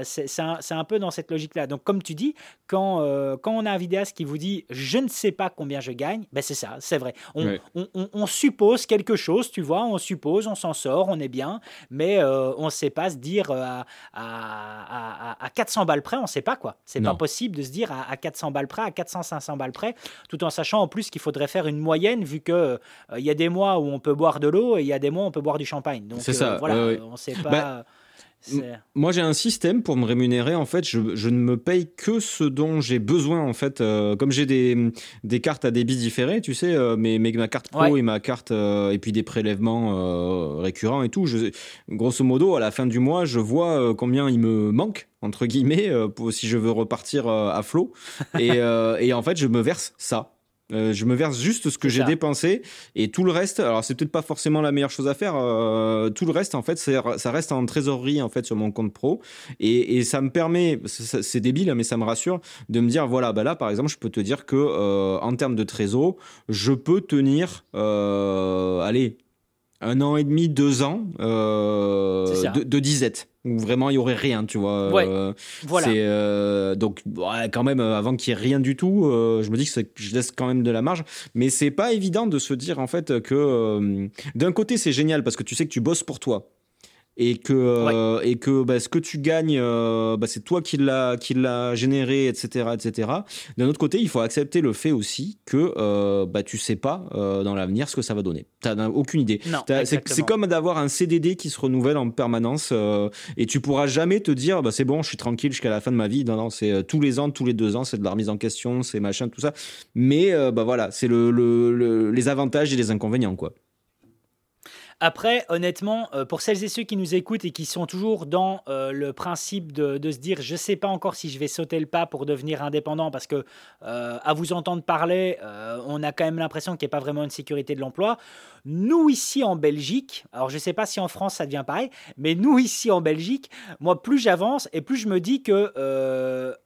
Speaker 1: c'est un, un, peu dans cette logique-là. Donc comme tu dis, quand, quand on a un vidéaste qui vous dit je ne sais pas combien je gagne, ben c'est ça, c'est vrai. On, on, suppose quelque chose, tu vois, on suppose, on s'en sort, on est bien, mais euh, on ne sait pas se dire euh, à, à, 400 balles près, on ne sait pas quoi. C'est pas possible de se dire à, 400 balles près, à 400, 500 balles près, tout en sachant en plus qu'il faudrait faire une moyenne vu que euh, y a des mois où on peut boire de l'eau et il y a des mois où on peut boire du champagne. Donc ça, voilà, on ne sait pas. Bah,
Speaker 2: moi, j'ai un système pour me rémunérer. En fait, je, ne me paye que ce dont j'ai besoin. En fait, euh, comme j'ai des, des cartes à débit différés, tu sais, euh, mais, ma carte pro et ma carte euh, et puis des prélèvements récurrents et tout. Je, grosso modo, à la fin du mois, je vois combien il me manque entre guillemets pour, si je veux repartir à flot. Et, et en fait, je me verse ça. Euh, je me verse juste ce que j'ai dépensé et tout le reste. Alors c'est peut-être pas forcément la meilleure chose à faire. Euh, tout le reste en fait, ça reste en trésorerie en fait sur mon compte pro et, et ça me permet, c'est débile hein, mais ça me rassure de me dire voilà bah là par exemple je peux te dire que euh, en termes de trésor, je peux tenir allez un an et demi, deux ans de, de disette où vraiment il y aurait rien, tu vois.
Speaker 1: Ouais, euh, voilà.
Speaker 2: Euh, donc quand même euh, avant qu'il y ait rien du tout, je me dis que je laisse quand même de la marge, mais c'est pas évident de se dire en fait que d'un côté c'est génial parce que tu sais que tu bosses pour toi et que euh, et que bah, ce que tu gagnes euh, bah, c'est toi qui l'a qui l'a généré etc etc d'un autre côté il faut accepter le fait aussi que euh, bah tu sais pas euh, dans l'avenir ce que ça va donner. T'as aucune idée. C'est comme d'avoir un CDD qui se renouvelle en permanence et tu pourras jamais te dire bah c'est bon je suis tranquille jusqu'à la fin de ma vie. Non non c'est tous les ans tous les deux ans c'est de la remise en question c'est machin tout ça. Mais bah voilà c'est le, le, les avantages et les inconvénients quoi
Speaker 1: après, honnêtement, euh, pour celles et ceux qui nous écoutent et qui sont toujours dans euh, le principe de, se dire je ne sais pas encore si je vais sauter le pas pour devenir indépendant parce que euh, à vous entendre parler, on a quand même l'impression qu'il n'y a pas vraiment une sécurité de l'emploi. Nous ici en Belgique, alors je ne sais pas si en France ça devient pareil, mais nous ici en Belgique, moi plus j'avance et plus je me dis que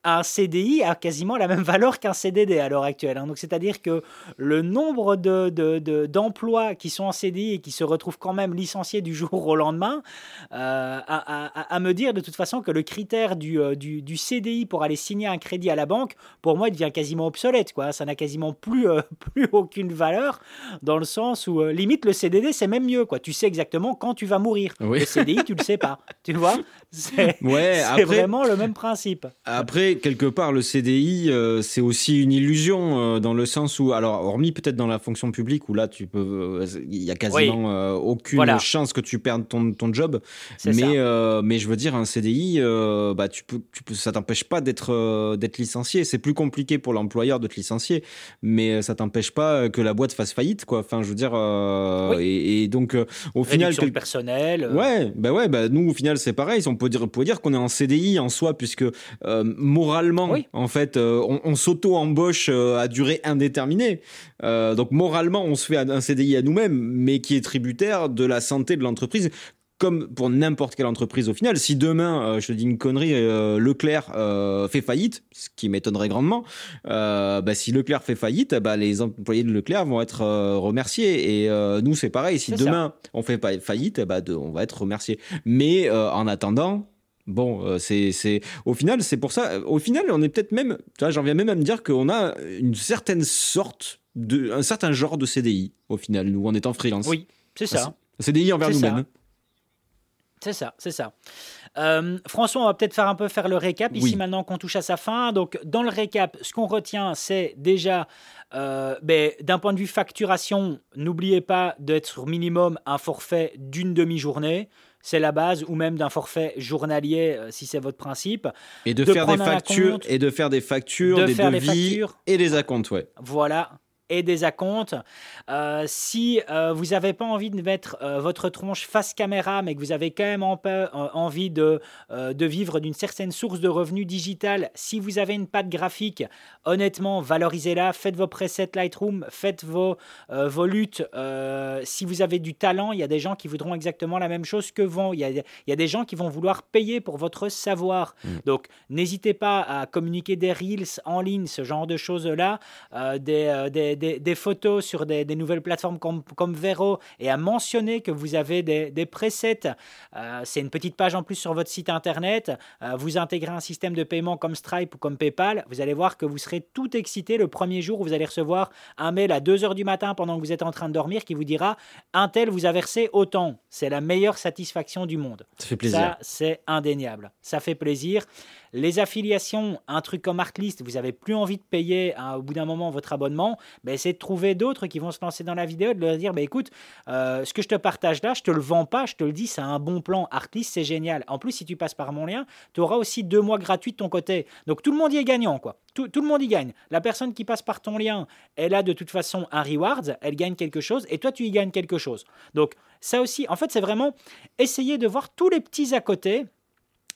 Speaker 1: un CDI a quasiment la même valeur qu'un CDD à l'heure actuelle. Hein. Donc c'est-à-dire que le nombre de, d'emplois qui sont en CDI et qui se retrouvent quand même licencié du jour au lendemain, euh, à, me dire de toute façon que le critère du, euh, du, CDI pour aller signer un crédit à la banque, pour moi, il devient quasiment obsolète. Quoi. Ça n'a quasiment plus, euh, plus aucune valeur, dans le sens où, limite, le CDD, c'est même mieux. Quoi. Tu sais exactement quand tu vas mourir. Le CDI, tu le sais pas. Tu vois? C'est ouais, vraiment le même principe.
Speaker 2: Après, quelque part, le CDI, c'est aussi une illusion, dans le sens où, alors, hormis peut-être dans la fonction publique, où là, tu peux, il y a quasiment aucune chance que tu perdes ton, ton job. Mais, euh, mais je veux dire, un CDI, euh, bah, tu peux, tu peux, ça t'empêche pas d'être euh, d'être licencié. C'est plus compliqué pour l'employeur de te licencier, mais ça t'empêche pas que la boîte fasse faillite. Quoi. Enfin, je veux dire, et, donc au final.
Speaker 1: Réduction personnel.
Speaker 2: Ouais, bah ouais, bah, nous, au final, c'est pareil. On peut dire, on peut dire qu'on est en CDI en soi, puisque moralement, en fait, on, on s'auto-embauche à durée indéterminée. donc moralement, on se fait un CDI à nous-mêmes, mais qui est tributaire de la santé de l'entreprise comme pour n'importe quelle entreprise au final, si demain, euh, je te dis une connerie, euh, Leclerc euh, fait faillite, ce qui m'étonnerait grandement, bah, si Leclerc fait faillite, bah, les employés de Leclerc vont être remerciés. Et nous, c'est pareil, si demain on fait faillite, bah, on va être remerciés. Mais en attendant, Bon, c'est, c'est, au final, c'est pour ça. Au final, on est peut-être même, tu vois, j'en viens même à me dire qu'on a une certaine sorte de, un certain genre de CDI. Au final, nous, en étant freelance.
Speaker 1: Oui, c'est ça.
Speaker 2: CDI envers nous-mêmes.
Speaker 1: C'est ça, c'est ça. Euh, François, on va peut-être faire un peu faire le récap ici maintenant qu'on touche à sa fin. Donc, dans le récap, ce qu'on retient, c'est déjà, euh, ben, d'un point de vue facturation, n'oubliez pas d'être minimum un forfait d'une demi-journée. C'est la base, ou même d'un forfait journalier, euh, si c'est votre principe.
Speaker 2: Et de, faire des factures, et de faire des factures, des devis et des acomptes, ouais.
Speaker 1: Voilà, et des acomptes. Euh, si euh, vous n'avez pas envie de mettre euh, votre tronche face caméra, mais que vous avez quand même envie de, de vivre d'une certaine source de revenus digital, si vous avez une patte graphique, honnêtement, valorisez-la, faites vos presets Lightroom, faites vos, vos luttes. si vous avez du talent, il y a des gens qui voudront exactement la même chose que vous. Il y a, il y a des gens qui vont vouloir payer pour votre savoir. Mm. Donc, n'hésitez pas à communiquer des reels en ligne, ce genre de choses-là, des, des des, photos sur des, nouvelles plateformes comme, comme Vero et à mentionner que vous avez des, presets. Euh, c'est une petite page en plus sur votre site internet. Euh, vous intégrez un système de paiement comme Stripe ou comme PayPal. Vous allez voir que vous serez tout excité le premier jour où vous allez recevoir un mail à 2 h du matin pendant que vous êtes en train de dormir qui vous dira un tel vous a versé autant. C'est la meilleure satisfaction du monde.
Speaker 2: Ça fait plaisir.
Speaker 1: Ça, c'est indéniable. Ça fait plaisir. Les affiliations, un truc comme Artlist, vous n'avez plus envie de payer hein, au bout d'un moment votre abonnement, ben, c'est de trouver d'autres qui vont se lancer dans la vidéo, de leur dire ben, écoute, euh, ce que je te partage là, je te le vends pas, je te le dis, c'est un bon plan. Artlist, c'est génial. En plus, si tu passes par mon lien, tu auras aussi deux mois gratuits de ton côté. Donc tout le monde y est gagnant, quoi. Tout, tout, le monde y gagne. La personne qui passe par ton lien, elle a de toute façon un reward, elle gagne quelque chose, et toi, tu y gagnes quelque chose. Donc ça aussi, en fait, c'est vraiment essayer de voir tous les petits à côté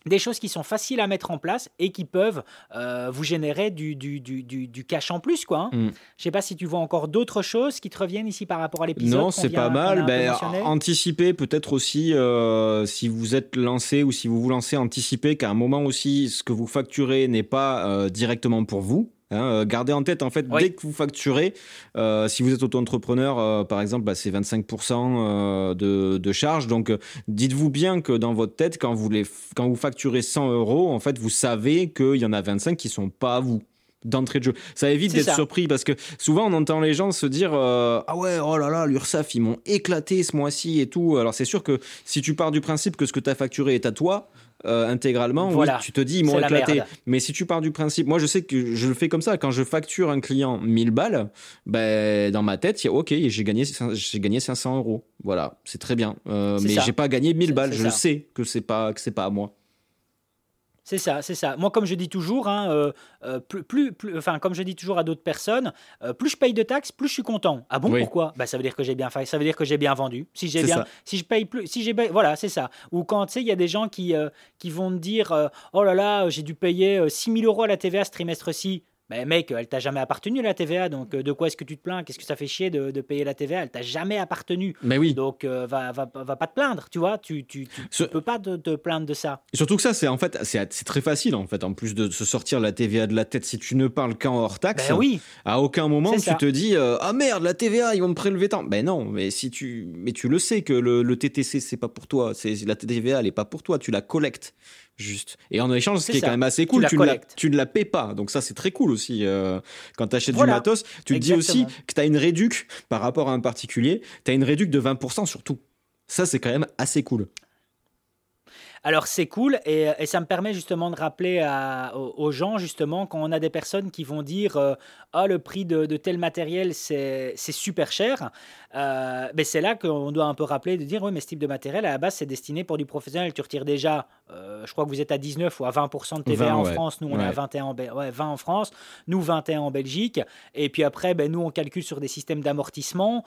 Speaker 1: des choses qui sont faciles à mettre en place et qui peuvent euh, vous générer du, du, du, du, cash en plus. Quoi, hein. Mm. Je sais pas si tu vois encore d'autres choses qui te reviennent ici par rapport à l'épisode.
Speaker 2: Non, c'est pas mal. Ben, anticiper peut-être aussi, euh, si vous êtes lancé ou si vous vous lancez, anticiper qu'à un moment aussi, ce que vous facturez n'est pas euh, directement pour vous. Hein, euh, gardez en tête, en fait, dès que vous facturez, euh, si vous êtes auto-entrepreneur, euh, par exemple, bah, c'est 25% de, de charge. Donc, dites-vous bien que dans votre tête, quand vous, les, quand vous facturez 100 euros, en fait, vous savez qu'il y en a 25 qui sont pas à vous d'entrée de jeu. Ça évite d'être surpris parce que souvent on entend les gens se dire ah ouais oh là là l'URSSAF ils m'ont éclaté ce mois-ci et tout. Alors c'est sûr que si tu pars du principe que ce que tu as facturé est à toi, euh, intégralement, voilà. tu te dis ils m'ont éclaté. Mais si tu pars du principe, moi je sais que je le fais comme ça. Quand je facture un client 1000 balles, ben, dans ma tête, il y a ok, j'ai gagné, j'ai gagné 500 euros. Voilà, c'est très bien. Euh, mais j'ai pas gagné 1000 balles. Je sais que c'est pas que c'est pas à moi.
Speaker 1: C'est ça, c'est ça. Moi, comme je dis toujours, hein, euh, euh, plus, plus, enfin, comme je dis toujours à d'autres personnes, euh, plus je paye de taxes, plus je suis content. Ah bon, pourquoi? Bah, ça veut dire que j'ai bien fait, ça veut dire que j'ai bien vendu. Si j'ai bien, si je paye plus, si j'ai, voilà, c'est ça. Ou quand tu sais, il y a des gens qui, qui vont me dire, oh là là, j'ai dû payer 6 000 euros à la TVA ce trimestre-ci. Mais mec, elle t'a jamais appartenu la TVA, donc euh, de quoi est-ce que tu te plains? Qu'est-ce que ça fait chier de, payer la TVA Elle t'a jamais appartenu.
Speaker 2: Mais oui.
Speaker 1: Donc euh, va, va, va, pas te plaindre, tu vois? Tu, tu, tu, peux pas te, plaindre de ça.
Speaker 2: surtout que ça, c'est en fait, c'est très facile en fait. En plus de se sortir la TVA de la tête, si tu ne parles qu'en hors taxe,
Speaker 1: ben oui.
Speaker 2: à aucun moment tu te dis euh, ah merde la TVA ils vont me prélever tant. Ben non, mais si tu, mais tu le sais que le, le TTC c'est pas pour toi. C'est la TVA elle est pas pour toi. Tu la collectes juste. Et en échange, ce qui est quand même assez cool, tu, ne, la, tu ne la paies pas. Donc ça, c'est très cool aussi. Euh, quand tu achètes du matos, tu te dis aussi que tu as une réduc par rapport à un particulier, tu as une réduc de 20% sur tout. Ça, c'est quand même assez cool.
Speaker 1: Alors c'est cool et, ça me permet justement de rappeler aux, gens justement quand on a des personnes qui vont dire euh, ah le prix de, tel matériel c'est super cher, euh, ben, c'est là qu'on doit un peu rappeler de dire oui mais ce type de matériel à la base c'est destiné pour du professionnel. Tu retires déjà, euh, je crois que vous êtes à 19 ou à 20% de TVA en France, nous on est à 21 en, ouais, 20 en France, nous 21 en Belgique et puis après ben, nous on calcule sur des systèmes d'amortissement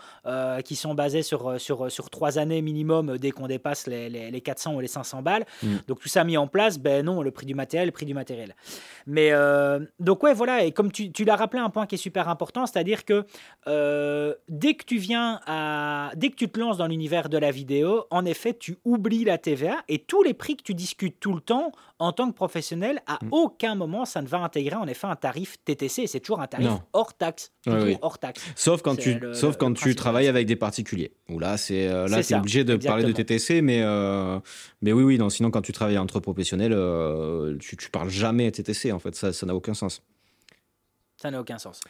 Speaker 1: qui sont basés sur, sur, sur 3 années minimum dès qu'on dépasse les, les, les 400 ou les 500 balles. Mm. Donc tout ça mis en place, ben non, le prix du matériel, le prix du matériel. Mais euh, donc ouais, voilà, et comme tu, l'as rappelé, un point qui est super important, c'est-à-dire que euh, dès que tu viens à, dès que tu te lances dans l'univers de la vidéo, en effet, tu oublies la TVA et tous les prix que tu discutes tout le temps en tant que professionnel, à mm. aucun moment ça ne va intégrer en effet un tarif TTC. C'est toujours un tarif hors taxe, hors taxe.
Speaker 2: Sauf quand tu, sauf quand tu travailles avec des particuliers. Où là, c'est euh, là, es obligé de parler de TTC, mais mais oui, oui, non, sinon quand tu travailles entre professionnels, euh, tu, tu parles jamais TTC, en fait, ça n'a aucun sens.
Speaker 1: Ça n'a aucun sens.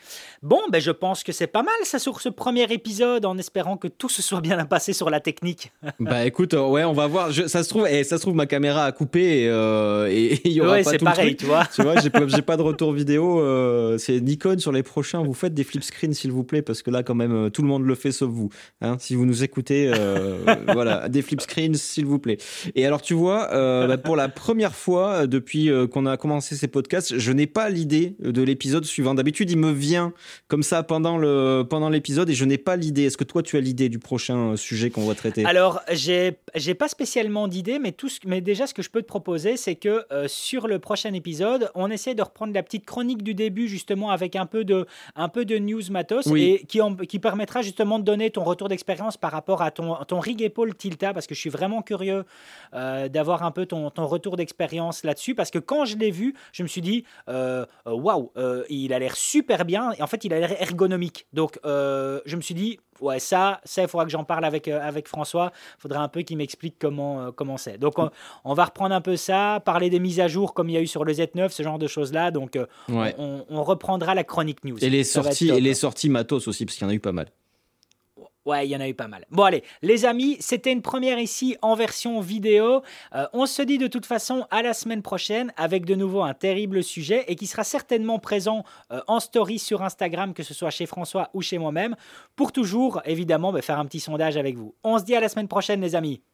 Speaker 1: Bon, ben je pense que c'est pas mal ça sur ce premier épisode, en espérant que tout se soit bien passé sur la technique.
Speaker 2: bah écoute, euh, ouais, on va voir. ça se trouve, et eh, ça se trouve ma caméra a coupé et euh, il y aura
Speaker 1: ouais,
Speaker 2: pas
Speaker 1: tout pareil, le
Speaker 2: truc.
Speaker 1: tu vois.
Speaker 2: Tu vois, j'ai pas, pas de retour vidéo. Euh, c'est Nikon sur les prochains. Vous faites des flip screens s'il vous plaît, parce que là quand même tout le monde le fait sauf vous. Hein, si vous nous écoutez, voilà, des flip screens s'il vous plaît. Et alors tu vois, bah, pour la première fois depuis qu'on a commencé ces podcasts, je n'ai pas l'idée de l'épisode suivant d'habitude, il me vient comme ça pendant le pendant l'épisode et je n'ai pas l'idée. Est-ce que toi, tu as l'idée du prochain sujet qu'on va traiter?
Speaker 1: Alors, j'ai j'ai pas spécialement d'idée, mais tout ce, mais déjà, ce que je peux te proposer, c'est que euh, sur le prochain épisode, on essaie de reprendre la petite chronique du début, justement, avec un peu de un peu de news matos et qui qui permettra justement de donner ton retour d'expérience par rapport à ton ton rig épaule Tilta, parce que je suis vraiment curieux euh, d'avoir un peu ton ton retour d'expérience là-dessus, parce que quand je l'ai vu, je me suis dit euh, waouh, il a l'air super bien. Et en fait, il a l'air ergonomique. Donc, euh, je me suis dit, ouais, ça, ça, il faudra que j'en parle avec, euh, avec François. Il faudra un peu qu'il m'explique comment euh, comment c'est. Donc, on, va reprendre un peu ça, parler des mises à jour comme il y a eu sur le Z9, ce genre de choses-là. Donc, on, reprendra la chronique news.
Speaker 2: Et les, sorties, et les sorties matos aussi, parce qu'il y en a eu pas mal.
Speaker 1: Ouais, il y en a eu pas mal. Bon, allez, les amis, c'était une première ici en version vidéo. Euh, on se dit de toute façon à la semaine prochaine avec de nouveau un terrible sujet et qui sera certainement présent euh, en story sur Instagram, que ce soit chez François ou chez moi-même, pour toujours, évidemment, bah, faire un petit sondage avec vous. On se dit à la semaine prochaine, les amis.